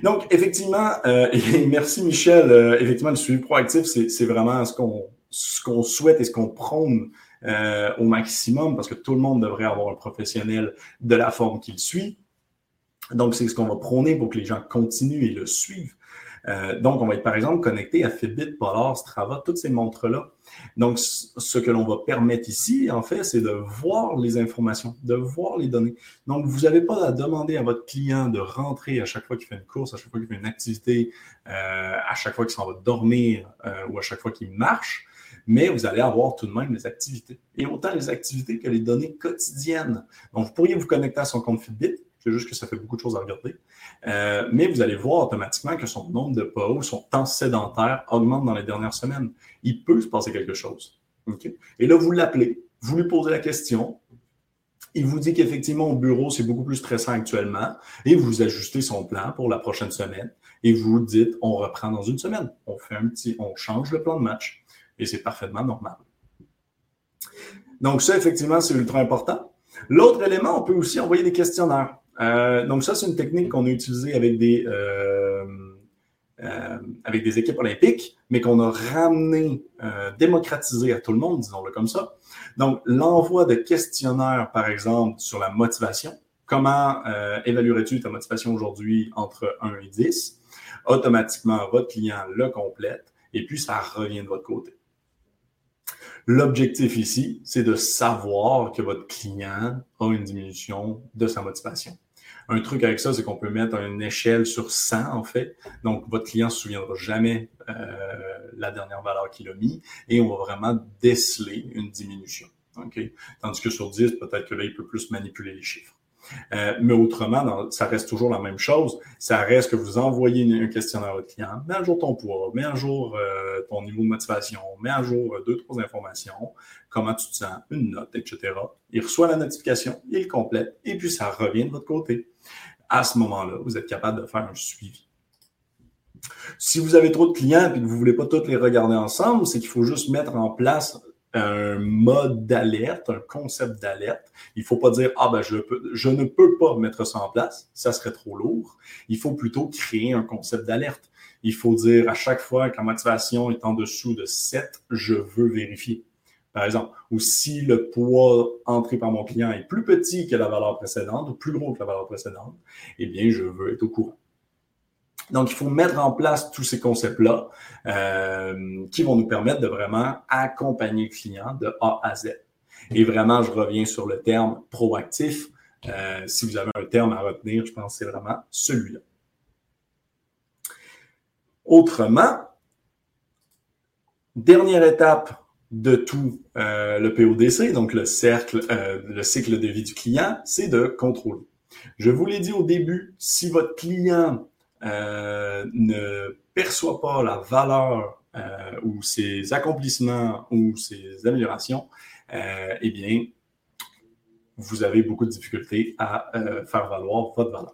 Donc, effectivement, euh, et merci Michel, euh, effectivement, le suivi proactif, c'est vraiment ce qu'on souhaite et ce qu'on prône euh, au maximum parce que tout le monde devrait avoir un professionnel de la forme qu'il suit. Donc, c'est ce qu'on va prôner pour que les gens continuent et le suivent. Euh, donc, on va être par exemple connecté à Fitbit, Polar, Strava, toutes ces montres-là. Donc, ce que l'on va permettre ici, en fait, c'est de voir les informations, de voir les données. Donc, vous n'avez pas à demander à votre client de rentrer à chaque fois qu'il fait une course, à chaque fois qu'il fait une activité, euh, à chaque fois qu'il s'en va dormir euh, ou à chaque fois qu'il marche mais vous allez avoir tout de même les activités. Et autant les activités que les données quotidiennes. Donc, vous pourriez vous connecter à son compte Fitbit, c'est juste que ça fait beaucoup de choses à regarder. Euh, mais vous allez voir automatiquement que son nombre de pas son temps sédentaire augmente dans les dernières semaines. Il peut se passer quelque chose. Et là, vous l'appelez, vous lui posez la question. Il vous dit qu'effectivement, au bureau, c'est beaucoup plus stressant actuellement et vous ajustez son plan pour la prochaine semaine et vous dites, on reprend dans une semaine. On fait un petit, on change le plan de match et c'est parfaitement normal. Donc ça, effectivement, c'est ultra important. L'autre élément, on peut aussi envoyer des questionnaires. Euh, donc ça, c'est une technique qu'on a utilisée avec des, euh, euh, avec des équipes olympiques, mais qu'on a ramené, démocratisé à tout le monde, disons-le comme ça. Donc l'envoi de questionnaires, par exemple, sur la motivation. Comment évaluerais-tu ta motivation aujourd'hui entre 1 et 10? Automatiquement, votre client le complète et puis ça revient de votre côté. L'objectif ici, c'est de savoir que votre client a une diminution de sa motivation. Un truc avec ça, c'est qu'on peut mettre une échelle sur 100, en fait. Donc, votre client ne se souviendra jamais euh, la dernière valeur qu'il a mis et on va vraiment déceler une diminution. Tandis que sur 10, peut-être que là, il peut plus manipuler les chiffres. Euh, mais autrement, ça reste toujours la même chose. Ça reste que vous envoyez un questionnaire à votre client, mets à jour ton poids, mets à jour euh, ton niveau de motivation, mets à jour euh, deux, trois informations, comment tu te sens, une note, etc. Il reçoit la notification, il complète, et puis ça revient de votre côté. À ce moment-là, vous êtes capable de faire un suivi. Si vous avez trop de clients et que vous ne voulez pas tous les regarder ensemble, c'est qu'il faut juste mettre en place un mode d'alerte, un concept d'alerte. Il faut pas dire ah ben je, peux, je ne peux pas mettre ça en place, ça serait trop lourd. Il faut plutôt créer un concept d'alerte. Il faut dire à chaque fois que la motivation est en dessous de 7, je veux vérifier. Par exemple, ou si le poids entré par mon client est plus petit que la valeur précédente ou plus gros que la valeur précédente, eh bien, je veux être au courant. Donc, il faut mettre en place tous ces concepts-là euh, qui vont nous permettre de vraiment accompagner le client de A à Z. Et vraiment, je reviens sur le terme proactif. Euh, si vous avez un terme à retenir, je pense que c'est vraiment celui-là. Autrement, dernière étape de tout euh, le PODC, donc le le cycle de vie du client, c'est de contrôler. Je vous l'ai dit au début, si votre client euh, ne perçoit pas la valeur euh, ou ses accomplissements ou ses améliorations, euh, eh bien, vous avez beaucoup de difficultés à faire valoir votre valeur.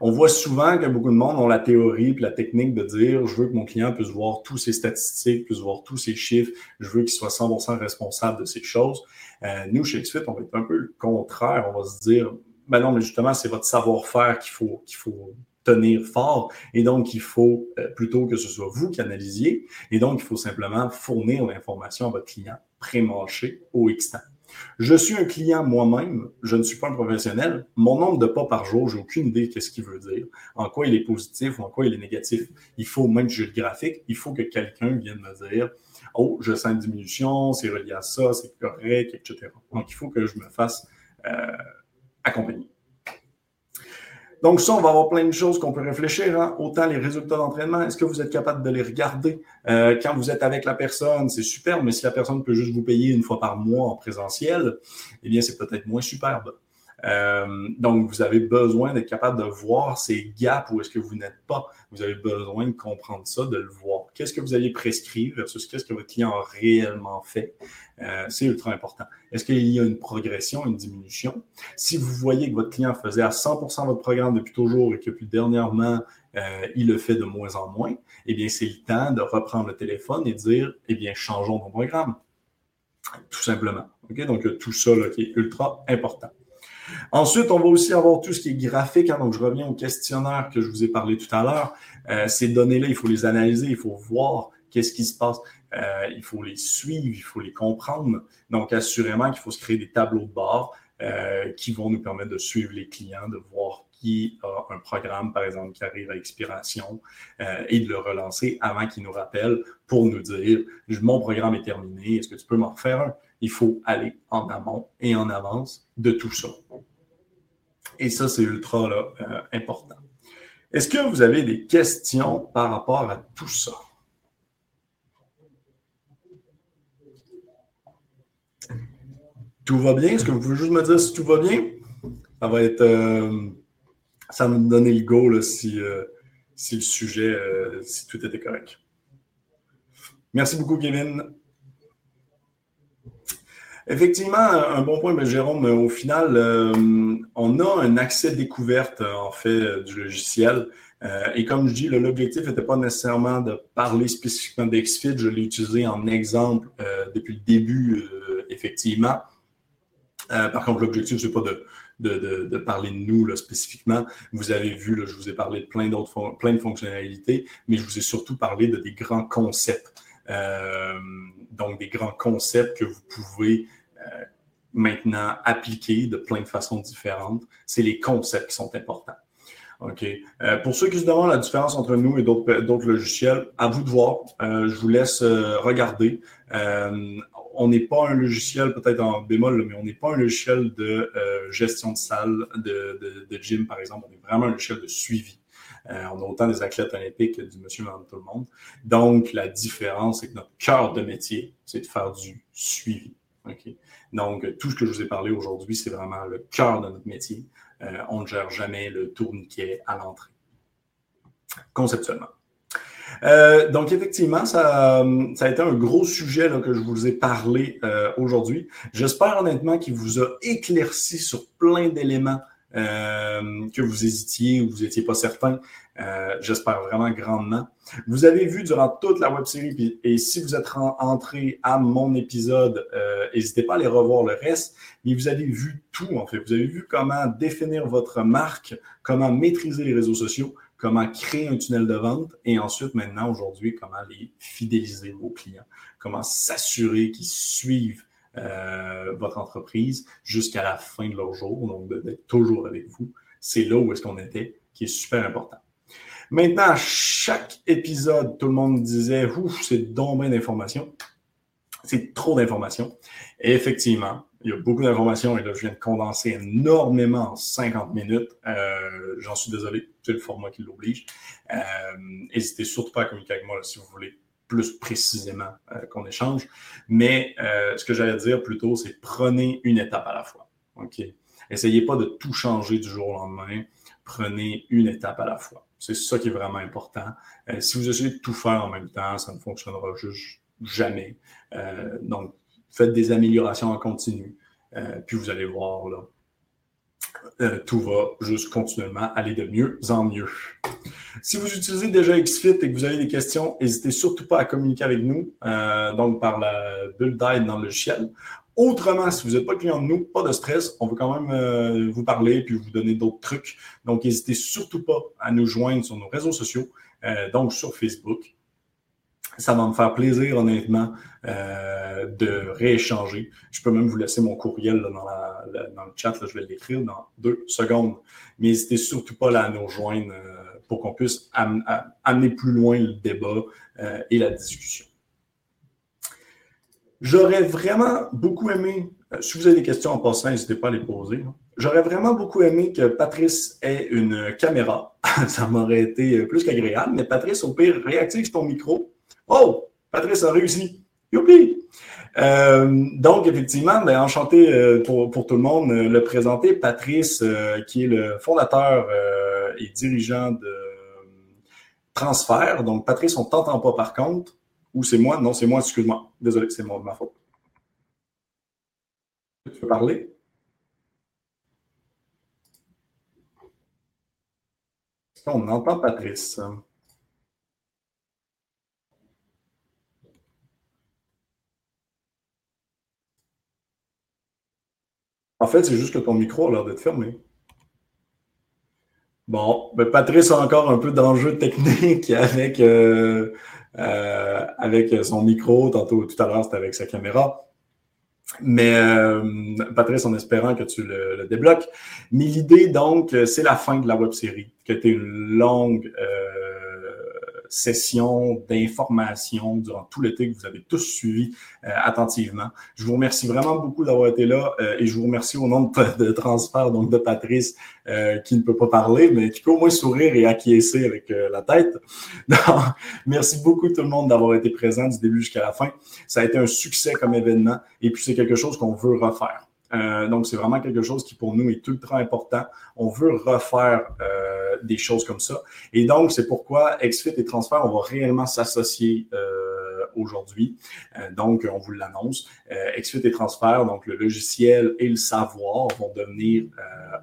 On voit souvent que beaucoup de monde ont la théorie et la technique de dire je veux que mon client puisse voir tous ses statistiques, puisse voir tous ses chiffres, je veux qu'il soit 100% responsable de ces choses. nous, chez XFIT, on va être un peu le contraire. On va se dire ben non, mais justement, c'est votre savoir-faire qu'il faut, qu'il faut tenir fort. Et donc, il faut euh, plutôt que ce soit vous qui analysiez. Et donc, il faut simplement fournir l'information à votre client pré-marché au X Je suis un client moi-même, je ne suis pas un professionnel. Mon nombre de pas par jour, j'ai aucune idée de ce qu'il veut dire, en quoi il est positif ou en quoi il est négatif. Il faut, même si j'ai le graphique, il faut que quelqu'un vienne me dire Oh, je sens une diminution, c'est relié à ça, c'est correct, etc. Donc, il faut que je me fasse accompagner. Donc ça, on va avoir plein de choses qu'on peut réfléchir. Hein. Autant les résultats d'entraînement, est-ce que vous êtes capable de les regarder? Euh, quand vous êtes avec la personne? C'est super, mais si la personne peut juste vous payer une fois par mois en présentiel, eh bien, c'est peut-être moins superbe. Euh, donc, vous avez besoin d'être capable de voir ces gaps où est-ce que vous n'êtes pas. Vous avez besoin de comprendre ça, de le voir. Qu'est-ce que vous allez prescrire versus qu'est-ce que votre client a réellement fait? Euh, c'est ultra important. Est-ce qu'il y a une progression, une diminution? Si vous voyez que votre client faisait à 100% votre programme depuis toujours et que puis dernièrement, euh, il le fait de moins en moins, eh bien, c'est le temps de reprendre le téléphone et dire, eh bien, changeons ton programme. Tout simplement. OK? Donc, tout ça là, qui est ultra important. Ensuite, on va aussi avoir tout ce qui est graphique. Hein. donc, je reviens au questionnaire que je vous ai parlé tout à l'heure. Euh, ces données-là, il faut les analyser, il faut voir qu'est-ce qui se passe. Euh, il faut les suivre, il faut les comprendre. Donc, assurément qu'il faut se créer des tableaux de bord euh, qui vont nous permettre de suivre les clients, de voir qui a un programme, par exemple, qui arrive à expiration et de le relancer avant qu'il nous rappelle pour nous dire mon programme est terminé, est-ce que tu peux m'en refaire un? il faut aller en amont et en avance de tout ça. Et ça, c'est ultra euh, important. Est-ce que vous avez des questions par rapport à tout ça? Tout va bien? Est-ce que vous pouvez juste me dire si tout va bien? Ça va être. Euh, ça va me donner le go si, euh, si le sujet, si tout était correct. Merci beaucoup, Kevin. Effectivement, un bon point, mais Jérôme. Au final, euh, on a un accès découverte, en fait, du logiciel. Euh, et comme je dis, l'objectif n'était pas nécessairement de parler spécifiquement d'XFIT. Je l'ai utilisé en exemple euh, depuis le début, effectivement. par contre, l'objectif, ce n'est pas de, parler de nous là, spécifiquement. Vous avez vu, je vous ai parlé de plein d'autres plein de fonctionnalités, mais je vous ai surtout parlé de des grands concepts. Euh, donc, des grands concepts que vous pouvez euh, maintenant appliquer de plein de façons différentes. C'est les concepts qui sont importants. OK? Euh, pour ceux qui se demandent la différence entre nous et d'autres logiciels, à vous de voir. je vous laisse regarder. on n'est pas un logiciel, peut-être en bémol, mais on n'est pas un logiciel de gestion de salle, de, de, gym, par exemple. On est vraiment un logiciel de suivi. Euh, on a autant des athlètes olympiques que du monsieur, madame, tout le monde. Donc, la différence, c'est que notre cœur de métier, c'est de faire du suivi. Donc, tout ce que je vous ai parlé aujourd'hui, c'est vraiment le cœur de notre métier. Euh, on ne gère jamais le tourniquet à l'entrée, conceptuellement. Euh, donc, effectivement, ça, a été un gros sujet que je vous ai parlé aujourd'hui. J'espère honnêtement qu'il vous a éclairci sur plein d'éléments euh, que vous hésitiez ou vous n'étiez pas certain. Euh, j'espère vraiment grandement. Vous avez vu durant toute la web série, et si vous êtes entré à mon épisode, euh, n'hésitez pas à aller revoir le reste, mais vous avez vu tout en fait. Vous avez vu comment définir votre marque, comment maîtriser les réseaux sociaux, comment créer un tunnel de vente et ensuite maintenant aujourd'hui comment les fidéliser vos clients, comment s'assurer qu'ils suivent euh, votre entreprise jusqu'à la fin de leur jour, donc d'être toujours avec vous. C'est là où est-ce qu'on était, qui est super important. Maintenant, chaque épisode, tout le monde disait Ouf, c'est donc d'informations. C'est trop d'informations. Et effectivement, il y a beaucoup d'informations et là, je viens de condenser énormément en 50 minutes. Euh, j'en suis désolé, c'est le format qui l'oblige. Euh, n'hésitez surtout pas à communiquer avec moi si vous voulez plus précisément euh, qu'on échange. Mais euh, ce que j'allais dire plutôt, c'est prenez une étape à la fois. OK? Essayez pas de tout changer du jour au lendemain. Prenez une étape à la fois. C'est ça qui est vraiment important. Euh, si vous essayez de tout faire en même temps, ça ne fonctionnera juste jamais. donc, faites des améliorations en continu. puis vous allez voir, là, euh, tout va juste continuellement aller de mieux en mieux. Si vous utilisez déjà XFIT et que vous avez des questions, n'hésitez surtout pas à communiquer avec nous, euh, donc par la bulle d'aide dans le logiciel. Autrement, si vous n'êtes pas client de nous, pas de stress, on veut quand même euh, vous parler puis vous donner d'autres trucs. Donc, n'hésitez surtout pas à nous joindre sur nos réseaux sociaux, donc sur Facebook, ça va me faire plaisir, honnêtement, euh, de rééchanger. Je peux même vous laisser mon courriel dans, le chat. je vais l'écrire dans deux secondes. Mais n'hésitez surtout pas à nous rejoindre euh, pour qu'on puisse amener plus loin le débat euh, et la discussion. J'aurais vraiment beaucoup aimé si vous avez des questions en passant, n'hésitez pas à les poser. J'aurais vraiment beaucoup aimé que Patrice ait une caméra. Ça m'aurait été plus qu'agréable, mais Patrice, au pire, réactive ton micro. Oh, Patrice a réussi. Youpi! Euh, donc, effectivement, ben, enchanté euh, pour, pour, tout le monde euh, le présenter. Patrice, qui est le fondateur et dirigeant de Transfert. Donc, Patrice, on ne t'entend pas par contre. Ou c'est moi? Non, c'est moi, excuse-moi. Désolé, c'est moi ma faute. Tu veux parler? On entend Patrice. En fait, c'est juste que ton micro a l'air d'être fermé. Bon, Patrice a encore un peu d'enjeu technique avec, euh, euh, avec son micro. Tantôt, tout à l'heure, c'était avec sa caméra. Mais euh, Patrice, en espérant que tu le, débloques. Mais l'idée, donc, c'est la fin de la web série, a été une longue session d'information durant tout l'été que vous avez tous suivi euh, attentivement. Je vous remercie vraiment beaucoup d'avoir été là euh, et je vous remercie au nom de, de transfert donc de Patrice euh, qui ne peut pas parler mais qui peut au moins sourire et acquiescer avec la tête. merci beaucoup tout le monde d'avoir été présent du début jusqu'à la fin. Ça a été un succès comme événement et puis c'est quelque chose qu'on veut refaire. Euh, donc, c'est vraiment quelque chose qui, pour nous, est ultra important. On veut refaire euh, des choses comme ça. Et donc, c'est pourquoi XFIT et Transfert, on va réellement s'associer euh, aujourd'hui. donc, on vous l'annonce. XFIT et Transfert, donc le logiciel et le savoir vont devenir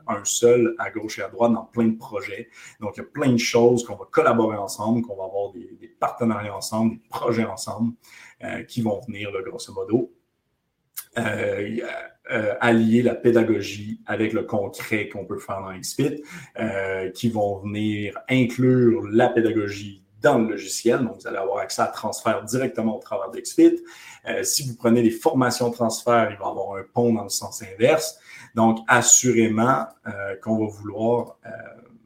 un seul à gauche et à droite dans plein de projets. Donc, il y a plein de choses qu'on va collaborer ensemble, qu'on va avoir des, des, partenariats ensemble, des projets ensemble qui vont venir, là, grosso modo. Euh, euh, allier la pédagogie avec le concret qu'on peut faire dans XFIT, euh, qui vont venir inclure la pédagogie dans le logiciel. Donc, vous allez avoir accès à transfert directement au travers d'XFIT. Si vous prenez des formations transfert, il va y avoir un pont dans le sens inverse. Donc, assurément qu'on va vouloir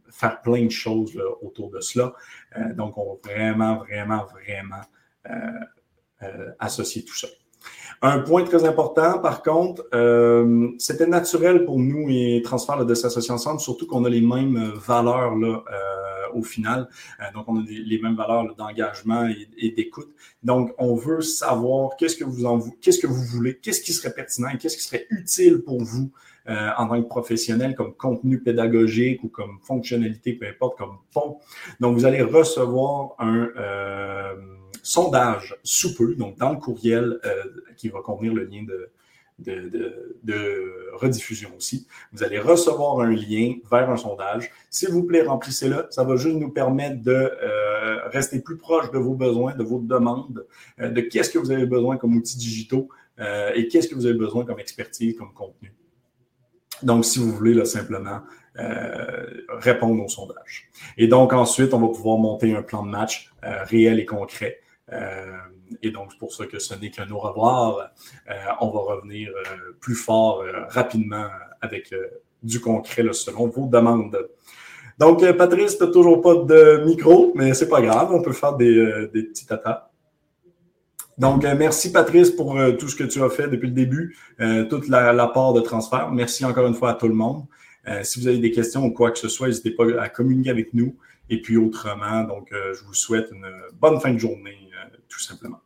faire plein de choses autour de cela. donc, on va vraiment, vraiment, vraiment associer tout ça. Un point très important, par contre, euh, c'était naturel pour nous et Transfert de s'associer ensemble, surtout qu'on a les mêmes valeurs là, euh, au final. Euh, donc, on a les mêmes valeurs d'engagement et, d'écoute. Donc, on veut savoir qu'est-ce que vous en qu'est-ce que vous voulez, qu'est-ce qui serait pertinent et qu'est-ce qui serait utile pour vous en tant que professionnel comme contenu pédagogique ou comme fonctionnalité, peu importe, comme pont. Donc, vous allez recevoir un sondage sous peu, donc dans le courriel euh, qui va contenir le lien de, rediffusion aussi. Vous allez recevoir un lien vers un sondage. S'il vous plaît, remplissez-le. Ça va juste nous permettre de euh, rester plus proche de vos besoins, de vos demandes, euh, de qu'est-ce que vous avez besoin comme outils digitaux et qu'est-ce que vous avez besoin comme expertise, comme contenu. Donc, si vous voulez là, simplement répondre au sondage. Et donc, ensuite, on va pouvoir monter un plan de match réel et concret euh, et donc, c'est pour ça que ce n'est qu'un au revoir. Euh, on va revenir euh, plus fort rapidement avec du concret selon vos demandes. Donc, Patrice, tu toujours pas de micro, mais c'est pas grave, on peut faire des, des petits tatas. Donc, merci Patrice pour tout ce que tu as fait depuis le début, toute la, la, part de transfert. Merci encore une fois à tout le monde. si vous avez des questions ou quoi que ce soit, n'hésitez pas à communiquer avec nous. Et puis autrement, donc, je vous souhaite une bonne fin de journée tout simplement.